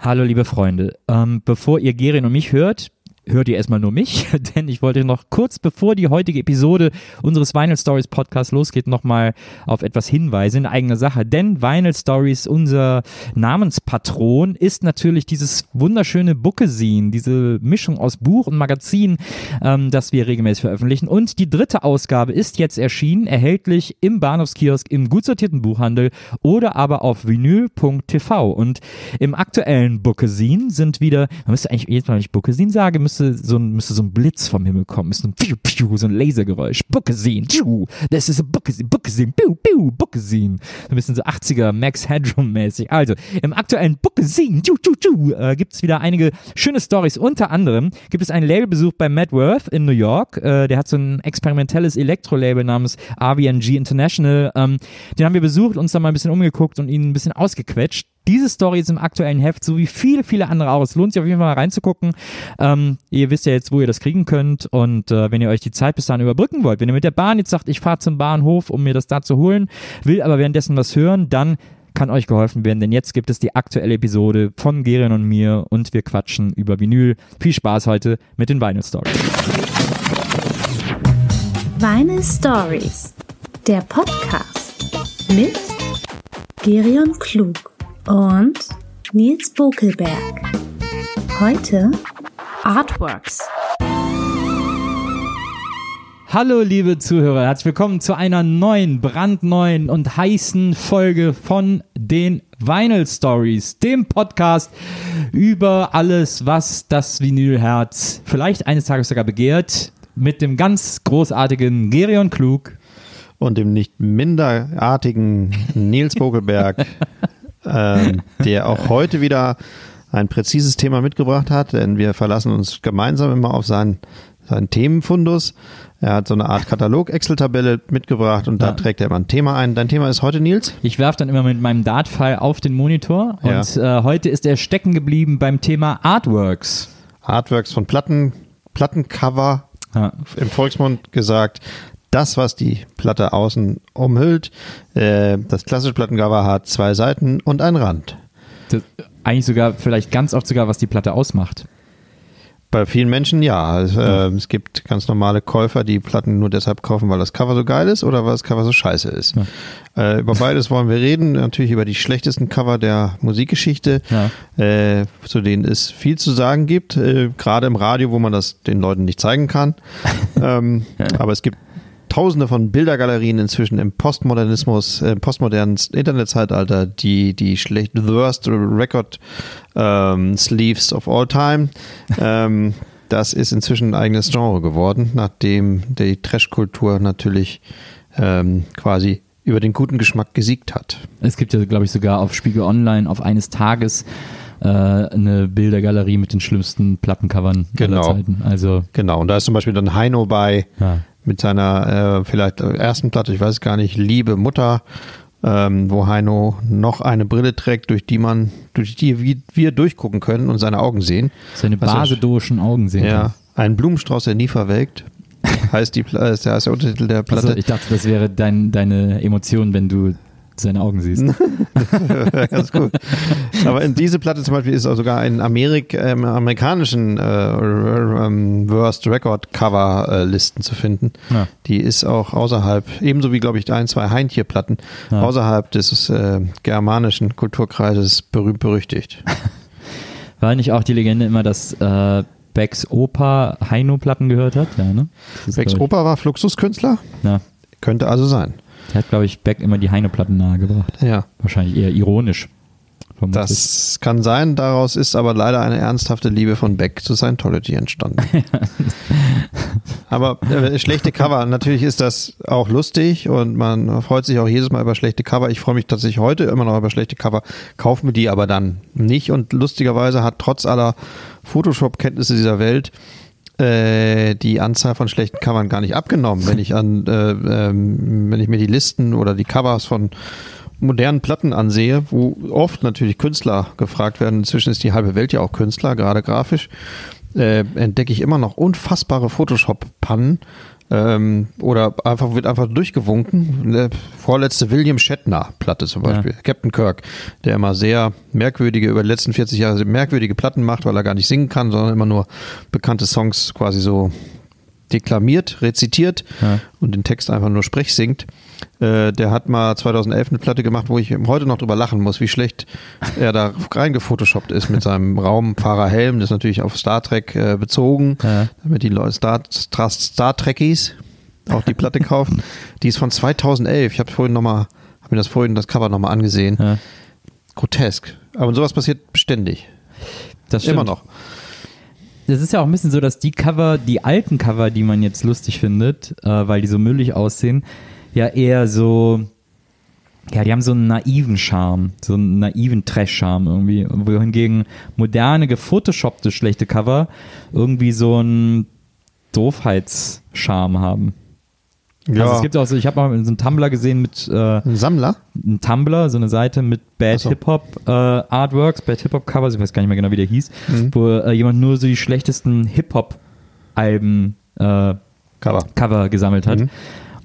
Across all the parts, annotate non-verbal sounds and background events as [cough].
Hallo liebe Freunde, ähm, bevor ihr Gerin und mich hört, hört ihr erstmal nur mich, [laughs] denn ich wollte noch kurz bevor die heutige Episode unseres Vinyl Stories Podcasts losgeht, nochmal auf etwas hinweisen in eigener Sache. Denn Vinyl Stories, unser Namenspatron, ist natürlich dieses wunderschöne Bookesin, diese Mischung aus Buch und Magazin, ähm, das wir regelmäßig veröffentlichen. Und die dritte Ausgabe ist jetzt erschienen, erhältlich im Bahnhofskiosk, im gut sortierten Buchhandel oder aber auf vinyl.tv. Und im aktuellen Bookesin sind wieder, man müsste eigentlich jedes Mal, wenn ich Bookesin sage, müsste so ein, müsste so ein Blitz vom Himmel kommen, müsste ein Piu, Piu, so ein Lasergeräusch. Bookesin, das ist ein Bookesin, Bookesin, Piu, Piu, Bookesin. So ein bisschen so 80er Max Headroom mäßig. Also, im aktuellen Bookesin, äh, gibt es wieder einige schöne Stories. Unter anderem gibt es einen Labelbesuch bei Matt Worth in New York. Äh, der hat so ein experimentelles Elektro-Label namens RVNG International. Ähm, den haben wir besucht, uns da mal ein bisschen umgeguckt und ihn ein bisschen ausgequetscht. Diese Story ist im aktuellen Heft, so wie viele, viele andere auch. Es lohnt sich auf jeden Fall mal reinzugucken. Ähm, ihr wisst ja jetzt, wo ihr das kriegen könnt. Und äh, wenn ihr euch die Zeit bis dahin überbrücken wollt, wenn ihr mit der Bahn jetzt sagt, ich fahre zum Bahnhof, um mir das da zu holen, will aber währenddessen was hören, dann kann euch geholfen werden, denn jetzt gibt es die aktuelle Episode von Gerion und mir und wir quatschen über Vinyl. Viel Spaß heute mit den Vinyl Stories. Vinyl Stories, der Podcast mit Gerion Klug und Nils Bokelberg. Heute Artworks. Hallo liebe Zuhörer, herzlich willkommen zu einer neuen, brandneuen und heißen Folge von den Vinyl Stories, dem Podcast über alles, was das Vinylherz vielleicht eines Tages sogar begehrt, mit dem ganz großartigen Gerion Klug und dem nicht minderartigen Nils Bokelberg. [laughs] ähm, der auch heute wieder ein präzises Thema mitgebracht hat, denn wir verlassen uns gemeinsam immer auf seinen, seinen Themenfundus. Er hat so eine Art Katalog-Excel-Tabelle mitgebracht und ja. da trägt er immer ein Thema ein. Dein Thema ist heute, Nils? Ich werfe dann immer mit meinem Dart-File auf den Monitor und ja. äh, heute ist er stecken geblieben beim Thema Artworks. Artworks von Platten, Plattencover, ja. im Volksmund gesagt, das, was die Platte außen umhüllt. Äh, das klassische Plattencover hat zwei Seiten und einen Rand. Das, eigentlich sogar, vielleicht ganz oft sogar, was die Platte ausmacht. Bei vielen Menschen ja. Also, äh, es gibt ganz normale Käufer, die Platten nur deshalb kaufen, weil das Cover so geil ist oder weil das Cover so scheiße ist. Ja. Äh, über beides wollen wir reden. Natürlich über die schlechtesten Cover der Musikgeschichte, ja. äh, zu denen es viel zu sagen gibt. Äh, gerade im Radio, wo man das den Leuten nicht zeigen kann. [laughs] ähm, aber es gibt tausende von Bildergalerien inzwischen im Postmodernismus, im postmodernen Internetzeitalter, die die schlecht the worst record ähm, sleeves of all time. [laughs] ähm, das ist inzwischen ein eigenes Genre geworden, nachdem die Trash-Kultur natürlich ähm, quasi über den guten Geschmack gesiegt hat. Es gibt ja, glaube ich, sogar auf Spiegel Online auf eines Tages äh, eine Bildergalerie mit den schlimmsten Plattencovern genau. aller Zeiten. Also genau, und da ist zum Beispiel dann Heino bei, ja mit seiner äh, vielleicht ersten Platte, ich weiß gar nicht, Liebe Mutter, ähm, wo Heino noch eine Brille trägt, durch die man, durch die wir durchgucken können und seine Augen sehen. Seine basedorischen Augen sehen. Ja, ein Blumenstrauß, der nie verwelkt. heißt, die, heißt der Untertitel der Platte. Also ich dachte, das wäre dein, deine Emotion, wenn du seine Augen siehst. [laughs] Ganz gut. Aber in diese Platte zum Beispiel ist auch sogar ein Amerik ähm, amerikanischen äh, ähm, Worst Record Cover äh, Listen zu finden. Ja. Die ist auch außerhalb, ebenso wie glaube ich ein, zwei Heintje-Platten, ja. außerhalb des äh, germanischen Kulturkreises berühmt berüchtigt. [laughs] War nicht auch die Legende immer, dass äh, Becks Opa Heino-Platten gehört hat? Ja, ne? Becks Opa war Fluxuskünstler? Ja. Könnte also sein. Der hat, glaube ich, Beck immer die Heine-Platten nahegebracht. Ja. Wahrscheinlich eher ironisch. Vermutlich. Das kann sein, daraus ist aber leider eine ernsthafte Liebe von Beck zu Scientology entstanden. [laughs] aber äh, schlechte Cover, natürlich ist das auch lustig und man freut sich auch jedes Mal über schlechte Cover. Ich freue mich tatsächlich heute immer noch über schlechte Cover, kaufe mir die aber dann nicht und lustigerweise hat trotz aller Photoshop-Kenntnisse dieser Welt äh, die Anzahl von schlechten Covern gar nicht abgenommen, wenn ich an, äh, ähm, wenn ich mir die Listen oder die Covers von modernen Platten ansehe, wo oft natürlich Künstler gefragt werden. Inzwischen ist die halbe Welt ja auch Künstler, gerade grafisch. Äh, entdecke ich immer noch unfassbare Photoshop-Pannen. Ähm, oder einfach wird einfach durchgewunken. Eine vorletzte William Shatner Platte zum Beispiel. Ja. Captain Kirk, der immer sehr merkwürdige, über die letzten 40 Jahre merkwürdige Platten macht, weil er gar nicht singen kann, sondern immer nur bekannte Songs quasi so deklamiert, rezitiert ja. und den Text einfach nur sprech singt. Äh, der hat mal 2011 eine Platte gemacht, wo ich heute noch drüber lachen muss, wie schlecht er da reingefotoshoppt ist mit seinem Raumfahrerhelm. Das ist natürlich auf Star Trek äh, bezogen, ja. damit die Leute Star, Star, Star Trekkies auch die Platte kaufen. Die ist von 2011. Ich habe vorhin noch mal, habe mir das vorhin das Cover nochmal angesehen. Ja. Grotesk. Aber sowas passiert beständig. Das stimmt. Immer noch das ist ja auch ein bisschen so, dass die Cover, die alten Cover, die man jetzt lustig findet, äh, weil die so müllig aussehen, ja eher so, ja, die haben so einen naiven Charme, so einen naiven Trash-Charme irgendwie. Wohingegen moderne, gefotoshoppte schlechte Cover irgendwie so einen Doofheitscharme haben. Ja. Also es gibt auch so, ich habe mal so einen Tumblr gesehen mit äh, Ein Sammler? Ein Tumblr, so eine Seite mit Bad so. Hip Hop äh, Artworks, Bad Hip Hop Covers, ich weiß gar nicht mehr genau, wie der hieß, mhm. wo äh, jemand nur so die schlechtesten Hip Hop Alben äh, Cover. Cover gesammelt hat. Mhm.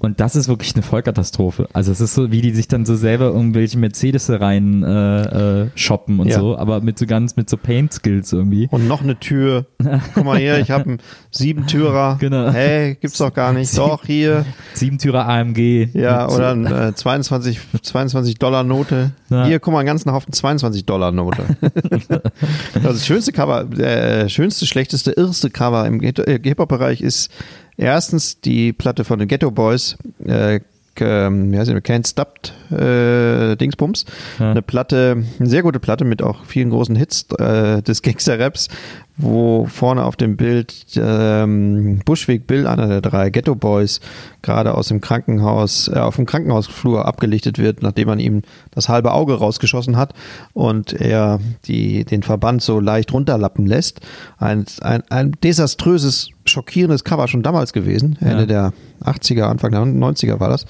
Und das ist wirklich eine Vollkatastrophe. Also es ist so, wie die sich dann so selber irgendwelche Mercedes rein äh, äh, shoppen und ja. so, aber mit so ganz, mit so Paint-Skills irgendwie. Und noch eine Tür. Guck mal hier, ich habe einen Siebentürer. [laughs] Genau. Hey, gibt's doch gar nicht. Sieben, doch, hier. Siebentürer AMG. Ja, oder eine äh, 22, 22 Dollar Note. Ja. Hier, guck mal, einen ganzen Haufen 22 Dollar Note. [laughs] das schönste Cover, der schönste, schlechteste, irrste Cover im äh, Hip-Hop-Bereich ist Erstens die Platte von den Ghetto Boys, äh, ähm, wie heißt die, Can't Stopped äh, Dingsbums. Ja. Eine Platte, eine sehr gute Platte mit auch vielen großen Hits äh, des [laughs] Gangster-Raps, wo vorne auf dem Bild ähm, Bushwick Bill, einer der drei Ghetto Boys, gerade aus dem Krankenhaus, äh, auf dem Krankenhausflur abgelichtet wird, nachdem man ihm das halbe Auge rausgeschossen hat und er die, den Verband so leicht runterlappen lässt. Ein, ein, ein desaströses, schockierendes Cover schon damals gewesen, Ende ja. der 80er, Anfang der 90er war das.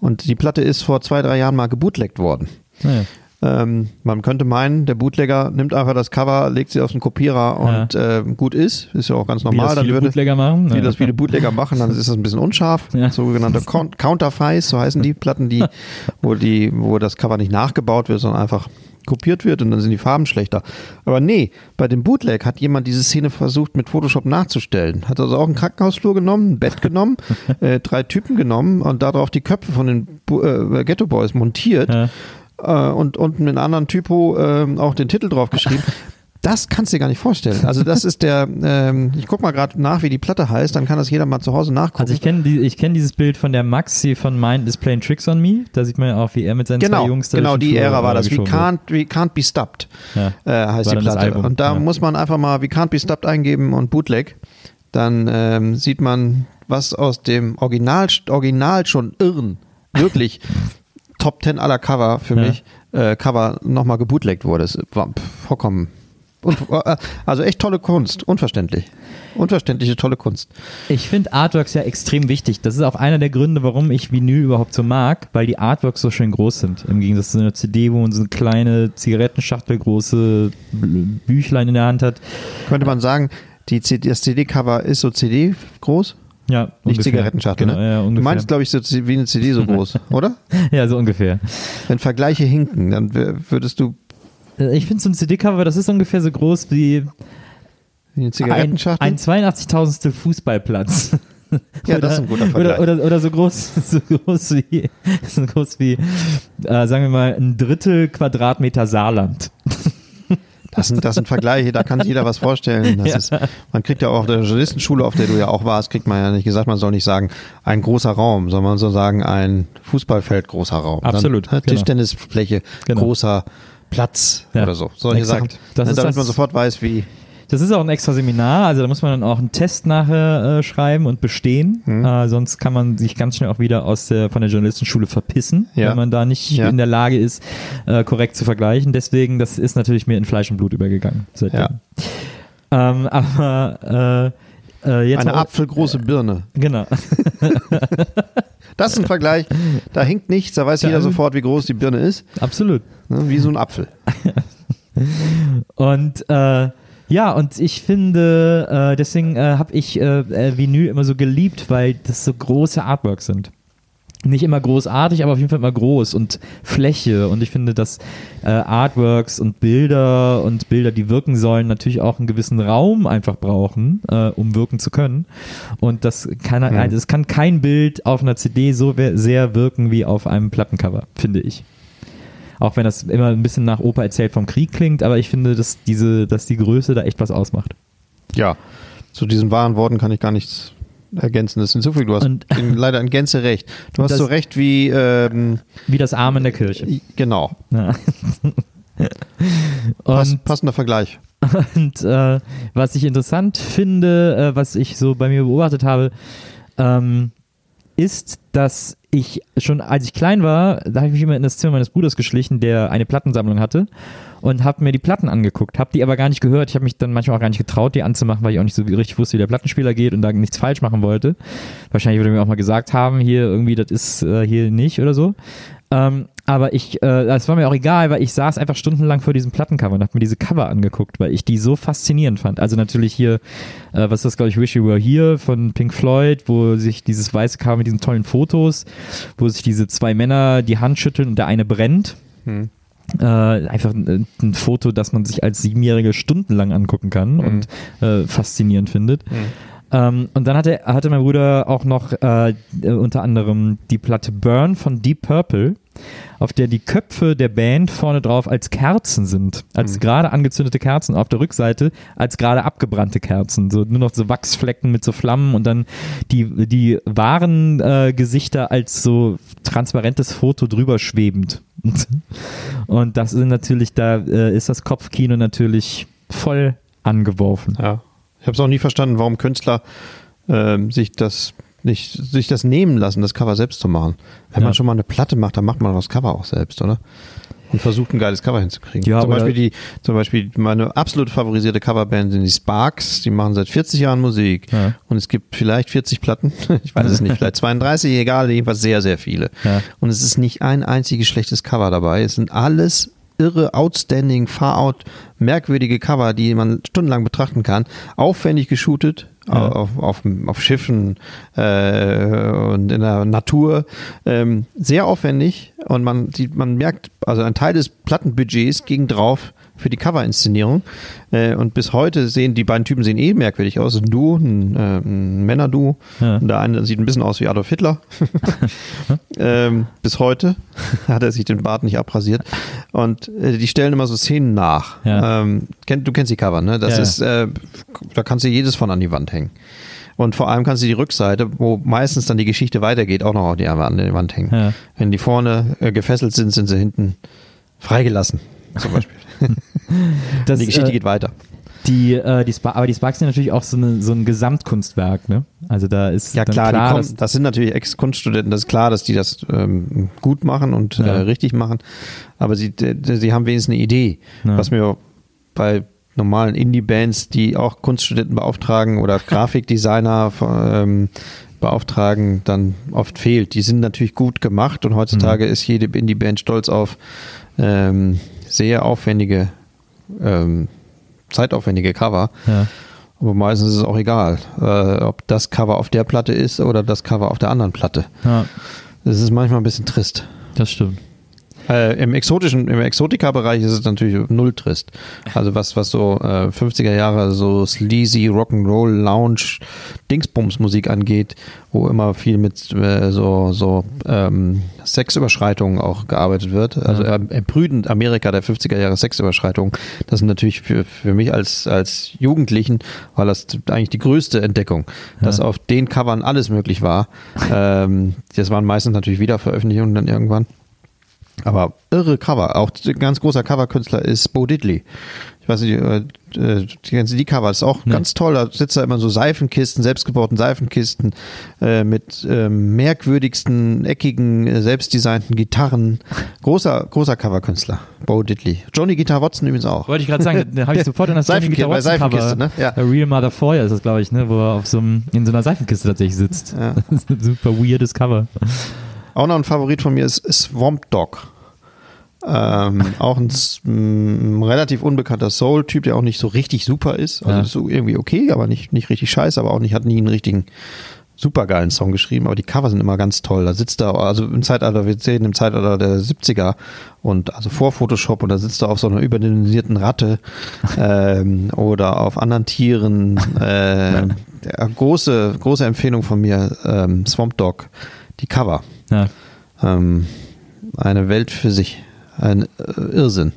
Und die Platte ist vor zwei, drei Jahren mal gebootleckt worden. Ja. Ähm, man könnte meinen, der Bootlegger nimmt einfach das Cover, legt sie auf den Kopierer und ja. äh, gut ist. Ist ja auch ganz normal. Wie das viele würde, Bootlegger machen. Wie ja. das viele Bootlegger machen, dann ist das ein bisschen unscharf. [laughs] Ja. Sogenannte Counterfeis, so heißen die Platten, die, wo die, wo das Cover nicht nachgebaut wird, sondern einfach kopiert wird und dann sind die Farben schlechter. Aber nee, bei dem Bootleg hat jemand diese Szene versucht mit Photoshop nachzustellen. Hat also auch einen Krankenhausflur genommen, ein Bett genommen, [laughs] äh, drei Typen genommen und darauf die Köpfe von den äh, Ghetto Boys montiert. Ja äh, und unten mit einem anderen Typo äh, auch den Titel drauf geschrieben. Das kannst du dir gar nicht vorstellen. Also das ist der, [laughs] ähm, ich guck mal gerade nach, wie die Platte heißt, dann kann das jeder mal zu Hause nachgucken. Also ich kenne die, ich kenne dieses Bild von der Maxi von Mind is Playing Tricks on Me. Da sieht man ja auch, wie er mit seinen genau, zwei Jungs da Genau, die Ära war das. We can't, we can't be stopped ja. äh, heißt war die Platte. Und da ja. muss man einfach mal We can't be stopped eingeben und Bootleg. Dann ähm, sieht man, was aus dem Original, Original schon irren, wirklich [laughs] Top 10 aller Cover für ja. mich, äh, Cover nochmal gebootlegt wurde. Es war vollkommen. [laughs] Also echt tolle Kunst, unverständlich. Unverständliche, tolle Kunst. Ich finde Artworks ja extrem wichtig. Das ist auch einer der Gründe, warum ich Vinyl überhaupt so mag, weil die Artworks so schön groß sind. Im Gegensatz zu einer CD, wo man so eine kleine Zigarettenschachtel, große Büchlein in der Hand hat. Könnte man sagen, die CD, das CD-Cover ist so CD groß? Ja, nicht ungefähr. Zigarettenschachtel. Genau, ne? ja, du meinst, glaube ich, so wie eine CD so groß, [laughs] oder? ja, so ungefähr. Wenn Vergleiche hinken, dann würdest du. Äh, ich finde so ein CD-Cover, das ist ungefähr so groß wie, eine Zigarettenschachtel. Ein, ein 82.000. Fußballplatz. [laughs] [laughs] Ja, oder, das ist ein guter Vergleich. Oder, oder, oder so groß, [laughs] so groß wie, so groß wie äh, sagen wir mal, ein Drittel Quadratmeter Saarland. Das sind, das sind Vergleiche, da kann sich jeder was vorstellen. Ja. ist, man kriegt ja auch auf der Journalistenschule, auf der du ja auch warst, kriegt man ja nicht gesagt, man soll nicht sagen, ein großer Raum, sondern man soll sagen, ein Fußballfeld großer Raum. Absolut. Dann, genau. Tischtennisfläche, genau. großer Platz ja. oder so. Solche Exakt. Sachen. Das ne, damit das, man sofort weiß, wie das ist auch ein extra Seminar, also da muss man dann auch einen Test nachher äh, schreiben und bestehen. Mhm. Äh, sonst kann man sich ganz schnell auch wieder aus der, von der Journalistenschule verpissen, ja. wenn man da nicht ja. in der Lage ist, äh, korrekt zu vergleichen. Deswegen, das ist natürlich mir in Fleisch und Blut übergegangen. Seitdem. Ähm, aber äh, äh, eine apfelgroße Birne. Genau. [laughs] das ist ein Vergleich. Da hinkt nichts, da weiß jeder sofort, wie groß die Birne ist. Absolut. Ne, wie so ein Apfel. [laughs] Und äh, Ja, und ich finde, äh, deswegen äh, habe ich äh, äh, Vinyl immer so geliebt, weil das so große Artworks sind. Nicht immer großartig, aber auf jeden Fall immer groß und Fläche. Und ich finde, dass äh, Artworks und Bilder und Bilder, die wirken sollen, natürlich auch einen gewissen Raum einfach brauchen, äh, um wirken zu können. Und das kann, Mhm. das kann kein Bild auf einer CD so sehr wirken wie auf einem Plattencover, finde ich. Auch wenn das immer ein bisschen nach Opa erzählt vom Krieg klingt, aber ich finde, dass diese, dass die Größe da echt was ausmacht. Ja, zu diesen wahren Worten kann ich gar nichts ergänzen. Das ist hinzufügen. Du hast Und- [laughs] leider in Gänze recht. Du hast Das- so recht wie, ähm, Wie das Arm in der Kirche. genau, Ja. [laughs] Pass, Und, passender Vergleich. [laughs] und äh, was ich interessant finde, äh, was ich so bei mir beobachtet habe, ähm, ist, dass ich schon, als ich klein war, da habe ich mich immer in das Zimmer meines Bruders geschlichen, der eine Plattensammlung hatte und habe mir die Platten angeguckt, habe die aber gar nicht gehört. Ich habe mich dann manchmal auch gar nicht getraut, die anzumachen, weil ich auch nicht so richtig wusste, wie der Plattenspieler geht und da nichts falsch machen wollte. Wahrscheinlich würde mir auch mal gesagt haben, hier irgendwie, das ist äh, hier nicht oder so. Ähm, aber ich, äh, das war mir auch egal, weil ich saß einfach stundenlang vor diesem Plattencover und habe mir diese Cover angeguckt, weil ich die so faszinierend fand. Also natürlich hier, äh, was ist das, glaube ich, Wish You Were Here von Pink Floyd, wo sich dieses weiße Cover mit diesen tollen Fotos, wo sich diese zwei Männer die Hand schütteln und der eine brennt. Hm. Äh, einfach ein, ein Foto, das man sich als Siebenjährige stundenlang angucken kann und äh, faszinierend findet. Ähm, und dann hatte, hatte mein Bruder auch noch äh, unter anderem die Platte Burn von Deep Purple, auf der die Köpfe der Band vorne drauf als Kerzen sind. Als gerade angezündete Kerzen, auf der Rückseite als gerade abgebrannte Kerzen. So nur noch so Wachsflecken mit so Flammen und dann die, die wahren äh, Gesichter als so transparentes Foto drüber schwebend. [laughs] Und das sind natürlich, da äh, ist das Kopfkino natürlich voll angeworfen. Ja. Ich habe es auch nie verstanden, warum Künstler ähm, sich das nicht sich das nehmen lassen, das Cover selbst zu machen. Wenn Ja. man schon mal eine Platte macht, dann macht man das Cover auch selbst, oder? Und versucht ein geiles Cover hinzukriegen. Ja, zum Beispiel die, zum Beispiel meine absolut favorisierte Coverband sind die Sparks. Die machen seit 40 Jahren Musik Ja. und es gibt vielleicht 40 Platten. [laughs] Ich weiß es nicht, vielleicht 32, egal, jedenfalls sehr, sehr viele. Ja. Und es ist nicht ein einziges schlechtes Cover dabei. Es sind alles irre, outstanding, far out, merkwürdige Cover, die man stundenlang betrachten kann. Aufwendig geshootet. Ja. Auf, auf, auf Schiffen äh, und in der Natur. Ähm, sehr aufwendig und man, sieht, man merkt, also ein Teil des Plattenbudgets ging drauf für die Coverinszenierung. Äh, und bis heute sehen die beiden Typen sehen eh merkwürdig aus. Ein Duo, ein, äh, ein Männerduo. Ja. Der eine sieht ein bisschen aus wie Adolf Hitler. [laughs] [laughs] ähm, bis heute [laughs] hat er sich den Bart nicht abrasiert. Und äh, die stellen immer so Szenen nach. Ja. Ähm, kenn, du kennst die Cover, ne? Das Ja, ist, äh, da kannst du jedes von an die Wand hängen. Und vor allem kannst du die Rückseite, wo meistens dann die Geschichte weitergeht, auch noch an die Wand hängen. Ja. Wenn die vorne äh, gefesselt sind, sind sie hinten freigelassen. Zum Beispiel. [laughs] Das, die Geschichte äh, geht weiter. Die, äh, die aber die Sparks sind natürlich auch so, eine, so ein Gesamtkunstwerk, ne? Also da ist Ja klar, klar kommen, das sind natürlich Ex-Kunststudenten, das ist klar, dass die das ähm, gut machen und Ja. äh, richtig machen, aber sie, sie haben wenigstens eine Idee, Ja. was mir bei normalen Indie-Bands, die auch Kunststudenten beauftragen oder [laughs] Grafikdesigner ähm, beauftragen, dann oft fehlt. Die sind natürlich gut gemacht und heutzutage ist jede Indie-Band stolz auf ähm, sehr aufwendige, ähm, zeitaufwendige Cover. ja. Aber meistens ist es auch egal, äh, ob das Cover auf der Platte ist oder das Cover auf der anderen Platte. ja, Das ist manchmal ein bisschen trist. das stimmt. Äh, Im exotischen, im Exotika-Bereich ist es natürlich null trist. Also was, was so äh, 50er Jahre so sleazy Rock'n'Roll Lounge Dingsbums-Musik angeht, wo immer viel mit äh, so, so ähm, Sexüberschreitungen auch gearbeitet wird. Also äh, erbrüdend Amerika der 50er Jahre Sexüberschreitungen. Das sind natürlich für, für mich als, als Jugendlichen war das eigentlich die größte Entdeckung, dass Ja. auf den Covern alles möglich war. [laughs] ähm, das waren meistens natürlich Wiederveröffentlichungen dann irgendwann. Aber irre Cover. Auch ein ganz großer Coverkünstler ist Bo Diddley. Ich weiß nicht, äh, äh, kennen Sie die Cover? Ist auch Nee. ganz toll. Da sitzt da immer so Seifenkisten, selbstgebauten Seifenkisten äh, mit ähm, merkwürdigsten, eckigen, äh, selbstdesignten Gitarren. Großer, großer Coverkünstler. Bo Diddley. Johnny Guitar Watson übrigens auch. Wollte ich gerade sagen, da habe ich sofort an das [laughs] Johnny Guitar Watson. Seifenkiste, ne? Ja. A Real Mother Foyer ist das, glaube ich, ne? Wo er auf so einem, in so einer Seifenkiste tatsächlich sitzt. Ja. [laughs] Super weirdes Cover. Auch noch ein Favorit von mir ist Swamp Dog. Ähm, auch ein, m, relativ unbekannter Soul-Typ, der auch nicht so richtig super ist. Also Ja. ist so irgendwie okay, aber nicht, nicht richtig scheiße, aber auch nicht, hat nie einen richtigen supergeilen Song geschrieben, aber die Cover sind immer ganz toll. Da sitzt er, also im Zeitalter, wir sehen im Zeitalter der 70er und also vor Photoshop und da sitzt er auf so einer überdimensionierten Ratte [laughs] ähm, oder auf anderen Tieren. [laughs] Äh, große, große Empfehlung von mir, ähm, Swamp Dog, die Cover. Ja. Ähm, eine Welt für sich. Ein äh, Irrsinn.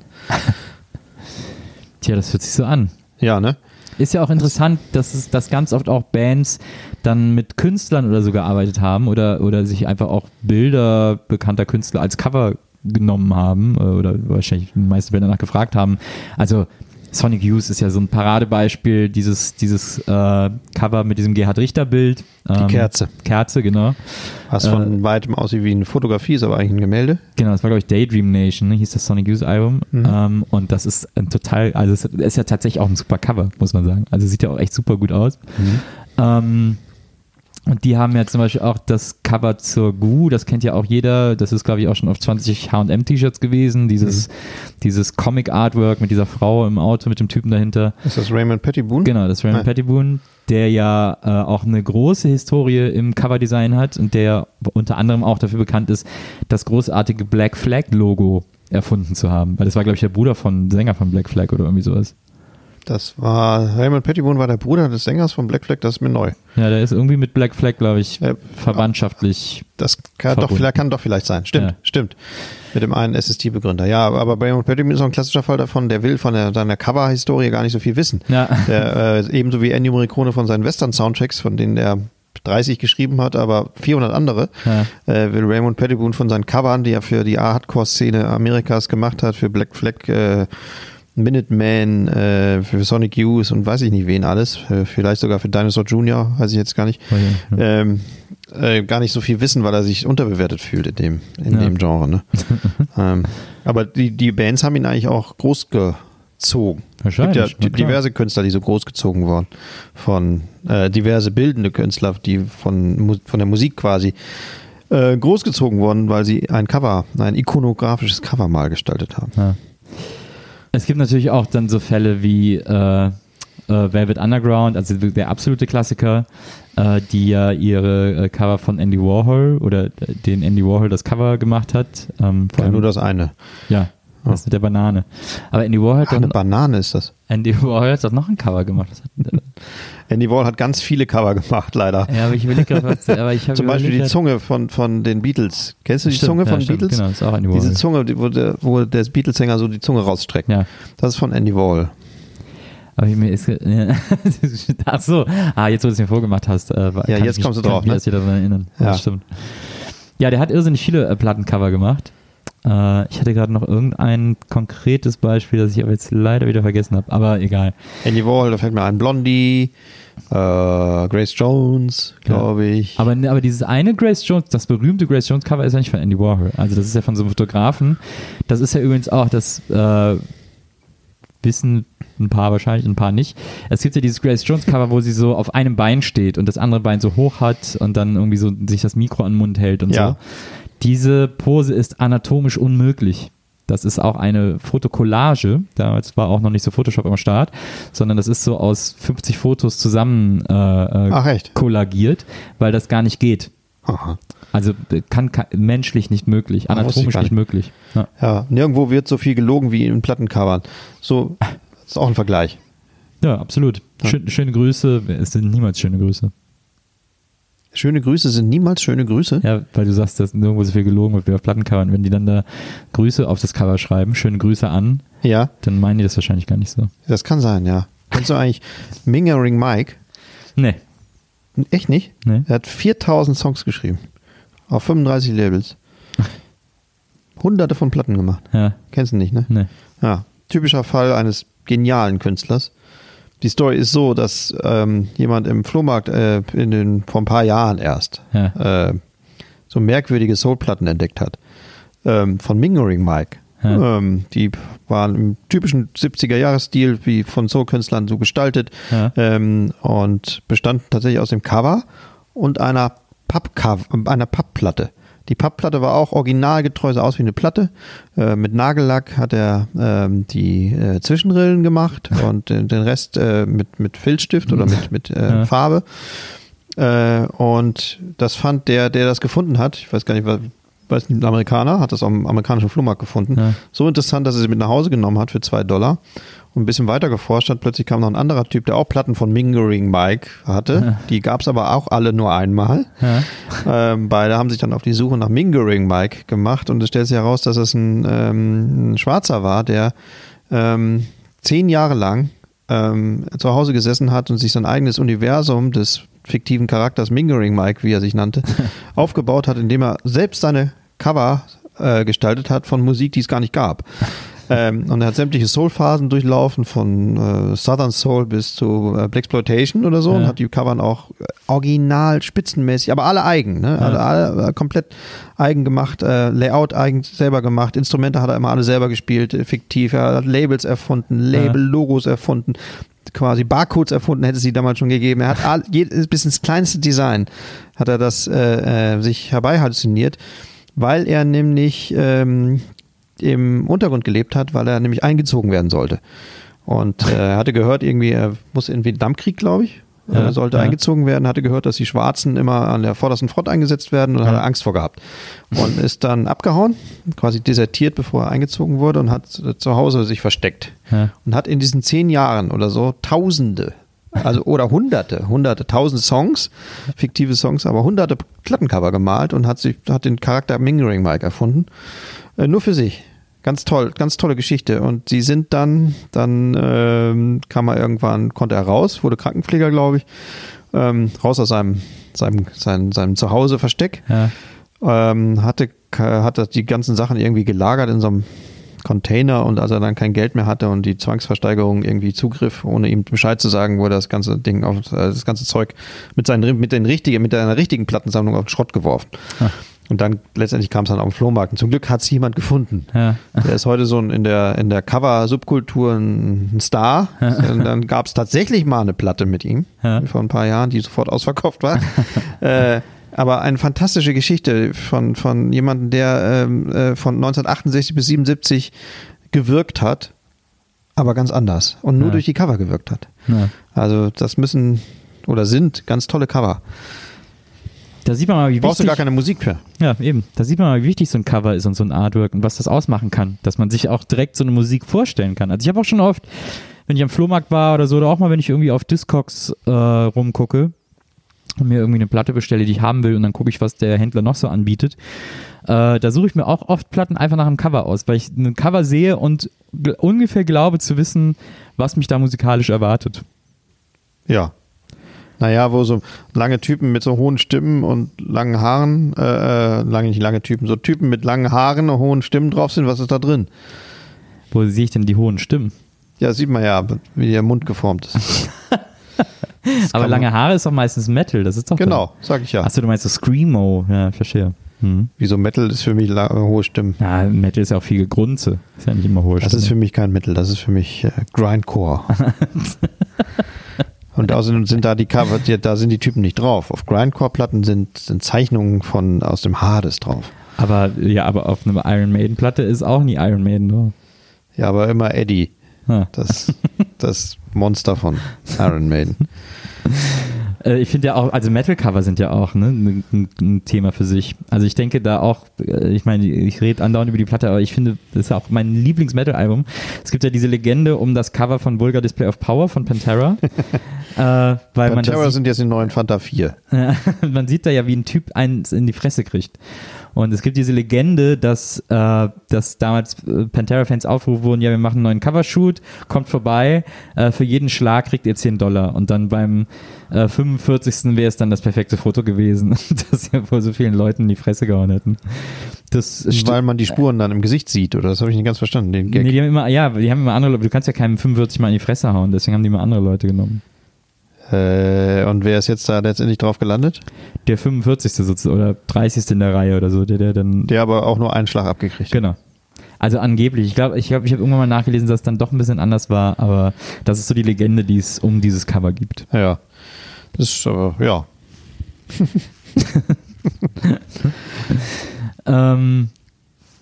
Tja, das hört sich so an. Ja, ne? Ist ja auch interessant, dass es dass ganz oft auch Bands dann mit Künstlern oder so gearbeitet haben oder, oder sich einfach auch Bilder bekannter Künstler als Cover genommen haben äh, oder wahrscheinlich die meisten Band danach gefragt haben. Also Sonic Youth ist ja so ein Paradebeispiel, dieses, dieses äh, Cover mit diesem Gerhard Richter-Bild. Die Ähm, Kerze. Kerze, genau. Was von weitem aussieht wie eine Fotografie, ist aber eigentlich ein Gemälde. Genau, das war, glaube ich, Daydream Nation, ne, hieß das Sonic Youth Album. Ähm, und das ist ein total, also es ist ja tatsächlich auch ein super Cover, muss man sagen. Also sieht ja auch echt super gut aus. Ähm, und die haben ja zum Beispiel auch das Cover zur Goo, das kennt ja auch jeder. Das ist, glaube ich, auch schon auf 20 HM-T-Shirts gewesen. Dieses, dieses Comic-Artwork mit dieser Frau im Auto mit dem Typen dahinter. Ist das Raymond Pettyboon? Genau, das ist Raymond Ah. Pettyboon, der ja äh, auch eine große Historie im Coverdesign hat und der unter anderem auch dafür bekannt ist, das großartige Black Flag Logo erfunden zu haben. Weil das war, glaube ich, der Bruder von Sänger von Black Flag oder irgendwie sowas. Das war, Raymond Pettyboon war der Bruder des Sängers von Black Flag, das ist mir neu. Ja, der ist irgendwie mit Black Flag, glaube ich, Ja. verwandtschaftlich. Das kann doch, Verbunden. kann doch vielleicht sein. Stimmt, Ja. stimmt. Mit dem einen SST-Begründer. Ja, aber Raymond Pettyboon ist auch ein klassischer Fall davon, der will von der, seiner Cover-Historie gar nicht so viel wissen. Ja. Der, äh, ebenso wie Ennio Morricone von seinen Western-Soundtracks, von denen er 30 geschrieben hat, aber 400 andere, Ja. äh, will Raymond Pettyboon von seinen Covern, die er für die Hardcore-Szene Amerikas gemacht hat, für Black Flag, äh, Minuteman, äh, für Sonic Youth und weiß ich nicht wen alles, äh, vielleicht sogar für Dinosaur Jr., weiß ich jetzt gar nicht, Ja. ähm, äh, gar nicht so viel wissen, weil er sich unterbewertet fühlt in dem, in Ja. dem Genre. Ne? [laughs] ähm, aber die, die Bands haben ihn eigentlich auch großgezogen. Es gibt ja diverse Künstler, die so großgezogen wurden. Von äh, diverse bildende Künstler, die von, von der Musik quasi äh, großgezogen wurden, weil sie ein Cover, ein ikonografisches Cover mal gestaltet haben. Ja. Es gibt natürlich auch dann so Fälle wie äh, äh, Velvet Underground, also der absolute Klassiker, äh, die ja ihre äh, Cover von Andy Warhol oder den Andy Warhol das Cover gemacht hat. Ähm, vor Ja, allem- nur das eine. ja, das mit der Banane. Aber Andy Warhol hat, Ach, eine Banane ist das. Andy Warhol hat doch noch ein Cover gemacht. Das hat, Andy Wall hat ganz viele Cover gemacht, leider. ja, aber ich überlege gerade, was, [laughs] aber ich Zum Beispiel die Zunge von, von den Beatles. Kennst du die Stimmt, Zunge ja, von stimmt, Beatles? Genau, das ist auch Andy Warhol. Diese Zunge, wo der, wo der Beatles-Sänger so die Zunge rausstreckt. ja. Das ist von Andy Wall. Aber mir ist. Ja. [laughs] Ach so. Ah, jetzt, wo du es mir vorgemacht hast. Äh, Ja, jetzt ich kommst du mich- drauf, Kann ne? ich mich wieder daran erinnern. Ja. Das stimmt. Ja, der hat irrsinnig viele äh, Plattencover gemacht. Äh, ich hatte gerade noch irgendein konkretes Beispiel, das ich aber jetzt leider wieder vergessen habe. Aber egal. Andy Wall, da fällt mir ein Blondie, äh, Grace Jones, glaube ich. Aber, aber dieses eine Grace Jones, das berühmte Grace Jones Cover ist ja nicht von Andy Warhol. Also das ist ja von so einem Fotografen. Das ist ja übrigens auch, das äh, wissen ein paar wahrscheinlich, ein paar nicht. Es gibt ja dieses Grace Jones Cover, wo sie so auf einem Bein steht und das andere Bein so hoch hat und dann irgendwie so sich das Mikro an den Mund hält und Ja. so. Diese Pose ist anatomisch unmöglich. Das ist auch eine Fotokollage. Damals war auch noch nicht so Photoshop am Start, sondern das ist so aus 50 Fotos zusammen äh, äh, Ach kollagiert, weil das gar nicht geht. Aha. Also äh, kann, kann menschlich nicht möglich, Ah, anatomisch nicht nicht. möglich. Ja. Ja, nirgendwo wird so viel gelogen wie in Plattencovern. So, das [laughs] ist auch ein Vergleich. ja, absolut. Schön, schöne Grüße. Es sind niemals schöne Grüße. Schöne Grüße sind niemals schöne Grüße. Ja, weil du sagst, dass nirgendwo so viel gelogen wird wie auf Plattencovern. Wenn die dann da Grüße auf das Cover schreiben, schöne Grüße an, Ja, dann meinen die das wahrscheinlich gar nicht so. das kann sein, ja. Kennst du eigentlich Mingering Mike? Nee. Echt nicht? Nee. Er hat 4000 Songs geschrieben. Auf 35 Labels. [laughs] Hunderte von Platten gemacht. Ja, Kennst du nicht, ne? nee. Ja, typischer Fall eines genialen Künstlers. Die Story ist so, dass ähm, jemand im Flohmarkt äh, in den, vor ein paar Jahren erst Ja. äh, so merkwürdige Soulplatten entdeckt hat. Ähm, von Mingering Mike. Ja. Ähm, die waren im typischen 70er-Jahres-Stil, wie von Soul-Künstlern so gestaltet. Ja. Ähm, und bestanden tatsächlich aus dem Cover und einer, Pappcover, einer Pappplatte. Die Pappplatte war auch originalgetreu, sah aus wie eine Platte. Äh, mit Nagellack hat er ähm, die äh, Zwischenrillen gemacht [laughs] und den, den Rest äh, mit, mit Filzstift oder mit, mit äh, Ja. Farbe. Äh, und das fand der, der das gefunden hat, ich weiß gar nicht, was, weiß nicht, ein Amerikaner, hat das am amerikanischen Flohmarkt gefunden. Ja. So interessant, dass er sie mit nach Hause genommen hat für zwei Dollar und ein bisschen weiter geforscht hat. Plötzlich kam noch ein anderer Typ, der auch Platten von Mingering Mike hatte. Die gab es aber auch alle nur einmal. Ja. Ähm, beide haben sich dann auf die Suche nach Mingering Mike gemacht und es stellt sich heraus, dass es ein, ähm, ein Schwarzer war, der ähm, zehn Jahre lang ähm, zu Hause gesessen hat und sich sein eigenes Universum des fiktiven Charakters Mingering Mike, wie er sich nannte, [laughs] aufgebaut hat, indem er selbst seine Cover äh, gestaltet hat von Musik, die es gar nicht gab. [laughs] Ähm, und er hat sämtliche Soul-Phasen durchlaufen, von äh, Southern Soul bis zu äh, Blaxploitation oder so, Ja. und hat die Covern auch original, spitzenmäßig, aber alle eigen, ne? alle, alle äh, komplett eigen gemacht, äh, Layout eigen selber gemacht, Instrumente hat er immer alle selber gespielt, äh, fiktiv, er hat Labels erfunden, Label-Logos erfunden, quasi Barcodes erfunden, hätte es sie damals schon gegeben. Er hat bis ins kleinste Design hat er das äh, äh, sich herbei weil er nämlich ähm, im Untergrund gelebt hat, weil er nämlich eingezogen werden sollte. Und äh, er hatte gehört, irgendwie, er muss in den Vietnamkrieg, glaube ich, Ja, er sollte ja. eingezogen werden, hatte gehört, dass die Schwarzen immer an der vordersten Front eingesetzt werden und Ja. hat er Angst vor gehabt. Und [laughs] ist dann abgehauen, quasi desertiert, bevor er eingezogen wurde und hat äh, zu Hause sich versteckt. Und hat in diesen zehn Jahren oder so Tausende, also oder Hunderte, Hunderte, tausend Songs, fiktive Songs, aber hunderte Plattencover gemalt und hat sich, hat den Charakter Mingering Mike erfunden. Äh, nur für sich. Ganz toll, ganz tolle Geschichte. Und sie sind dann, dann ähm, kam er irgendwann, konnte er raus, wurde Krankenpfleger, glaube ich, ähm, raus aus seinem, seinem, seinem, seinem Zuhause Versteck Ja. ähm, hatte, hatte die ganzen Sachen irgendwie gelagert in so einem Container und als er dann kein Geld mehr hatte und die Zwangsversteigerung irgendwie zugriff, ohne ihm Bescheid zu sagen, wurde das ganze Ding auf äh, das ganze Zeug mit seinen mit den richtigen, mit einer richtigen Plattensammlung auf den Schrott geworfen. Ah. Und dann letztendlich kam es dann auf den Flohmarkt. Und zum Glück hat es jemand gefunden. Ja. Der ist heute so ein, in der, in der Cover-Subkultur ein, ein Star. Und dann gab es tatsächlich mal eine Platte mit ihm Ja. vor ein paar Jahren, die sofort ausverkauft war. [laughs] äh, aber eine fantastische Geschichte von, von jemandem, der ähm, äh, von 1968 bis 77 gewirkt hat, aber ganz anders und nur Ja. durch die Cover gewirkt hat. Also das müssen oder sind ganz tolle Cover. Da sieht man mal, wie Brauchst du wichtig, gar keine Musik für. ja, eben. Da sieht man mal, wie wichtig so ein Cover ist und so ein Artwork und was das ausmachen kann, dass man sich auch direkt so eine Musik vorstellen kann. Also ich habe auch schon oft, wenn ich am Flohmarkt war oder so, oder auch mal, wenn ich irgendwie auf Discogs äh, rumgucke und mir irgendwie eine Platte bestelle, die ich haben will und dann gucke ich, was der Händler noch so anbietet. Äh, da suche ich mir auch oft Platten einfach nach einem Cover aus, weil ich ein Cover sehe und ungefähr glaube zu wissen, was mich da musikalisch erwartet. Ja. Naja, wo so lange Typen mit so hohen Stimmen und langen Haaren, äh, äh, lange nicht lange Typen, so Typen mit langen Haaren und hohen Stimmen drauf sind, was ist da drin? Wo sehe ich denn die hohen Stimmen? Ja, sieht man ja, wie der Mund geformt ist. [laughs] Aber lange Haare ist doch meistens Metal, das ist doch Genau, sag ich ja. Achso, du meinst so Screamo, ja, verstehe. Hm. Wieso Metal ist für mich äh, hohe Stimmen. Ja, Metal ist ja auch viel Gegrunze. Ist ja nicht immer hohe Das ist für mich kein Mittel, das ist für mich äh, Grindcore. [laughs] Und außerdem sind da die Cover, da sind die Typen nicht drauf. Auf Grindcore-Platten sind, sind Zeichnungen von aus dem Hades drauf. Aber ja, aber auf einer Iron Maiden Platte ist auch nie Iron Maiden drauf. Ja, aber immer Eddie, Ja. das, das Monster von Iron Maiden. [laughs] Äh, ich finde ja auch, also Metal-Cover sind ja auch ne, ein, ein, Thema für sich. Also ich denke da auch, äh, ich meine, ich rede andauernd über die Platte, aber ich finde, das ist auch mein Lieblings-Metal-Album. Es gibt ja diese Legende um das Cover von Vulgar Display of Power von Pantera. [laughs] äh, weil man das Pantera sind jetzt die neuen Fanta 4. Ja, [laughs] man sieht da ja, wie ein Typ eins in die Fresse kriegt. Und es gibt diese Legende, dass, äh, dass damals äh, Pantera-Fans aufgerufen wurden, ja, wir machen einen neuen Covershoot, kommt vorbei, äh, für jeden Schlag kriegt ihr 10 Dollar. Und dann beim äh, 45. wäre es dann das perfekte Foto gewesen, [laughs] dass sie vor so vielen Leuten in die Fresse gehauen hätten. Das Weil man die Spuren dann im Gesicht sieht, oder? Das habe ich nicht ganz verstanden, den Gag. Nee, die haben immer, ja, die haben immer andere Leute, du kannst ja keinem 45 Mal in die Fresse hauen, deswegen haben die immer andere Leute genommen. Äh, und wer ist jetzt da letztendlich drauf gelandet? Der 45. sozusagen, oder 30. in der Reihe oder so, der, der dann Der aber auch nur einen Schlag abgekriegt. Genau. Also angeblich. Ich glaube, ich, glaub, ich habe irgendwann mal nachgelesen, dass es dann doch ein bisschen anders war, aber das ist so die Legende, die es um dieses Cover gibt. Ja. Das ist aber, ja. [laughs] Ähm,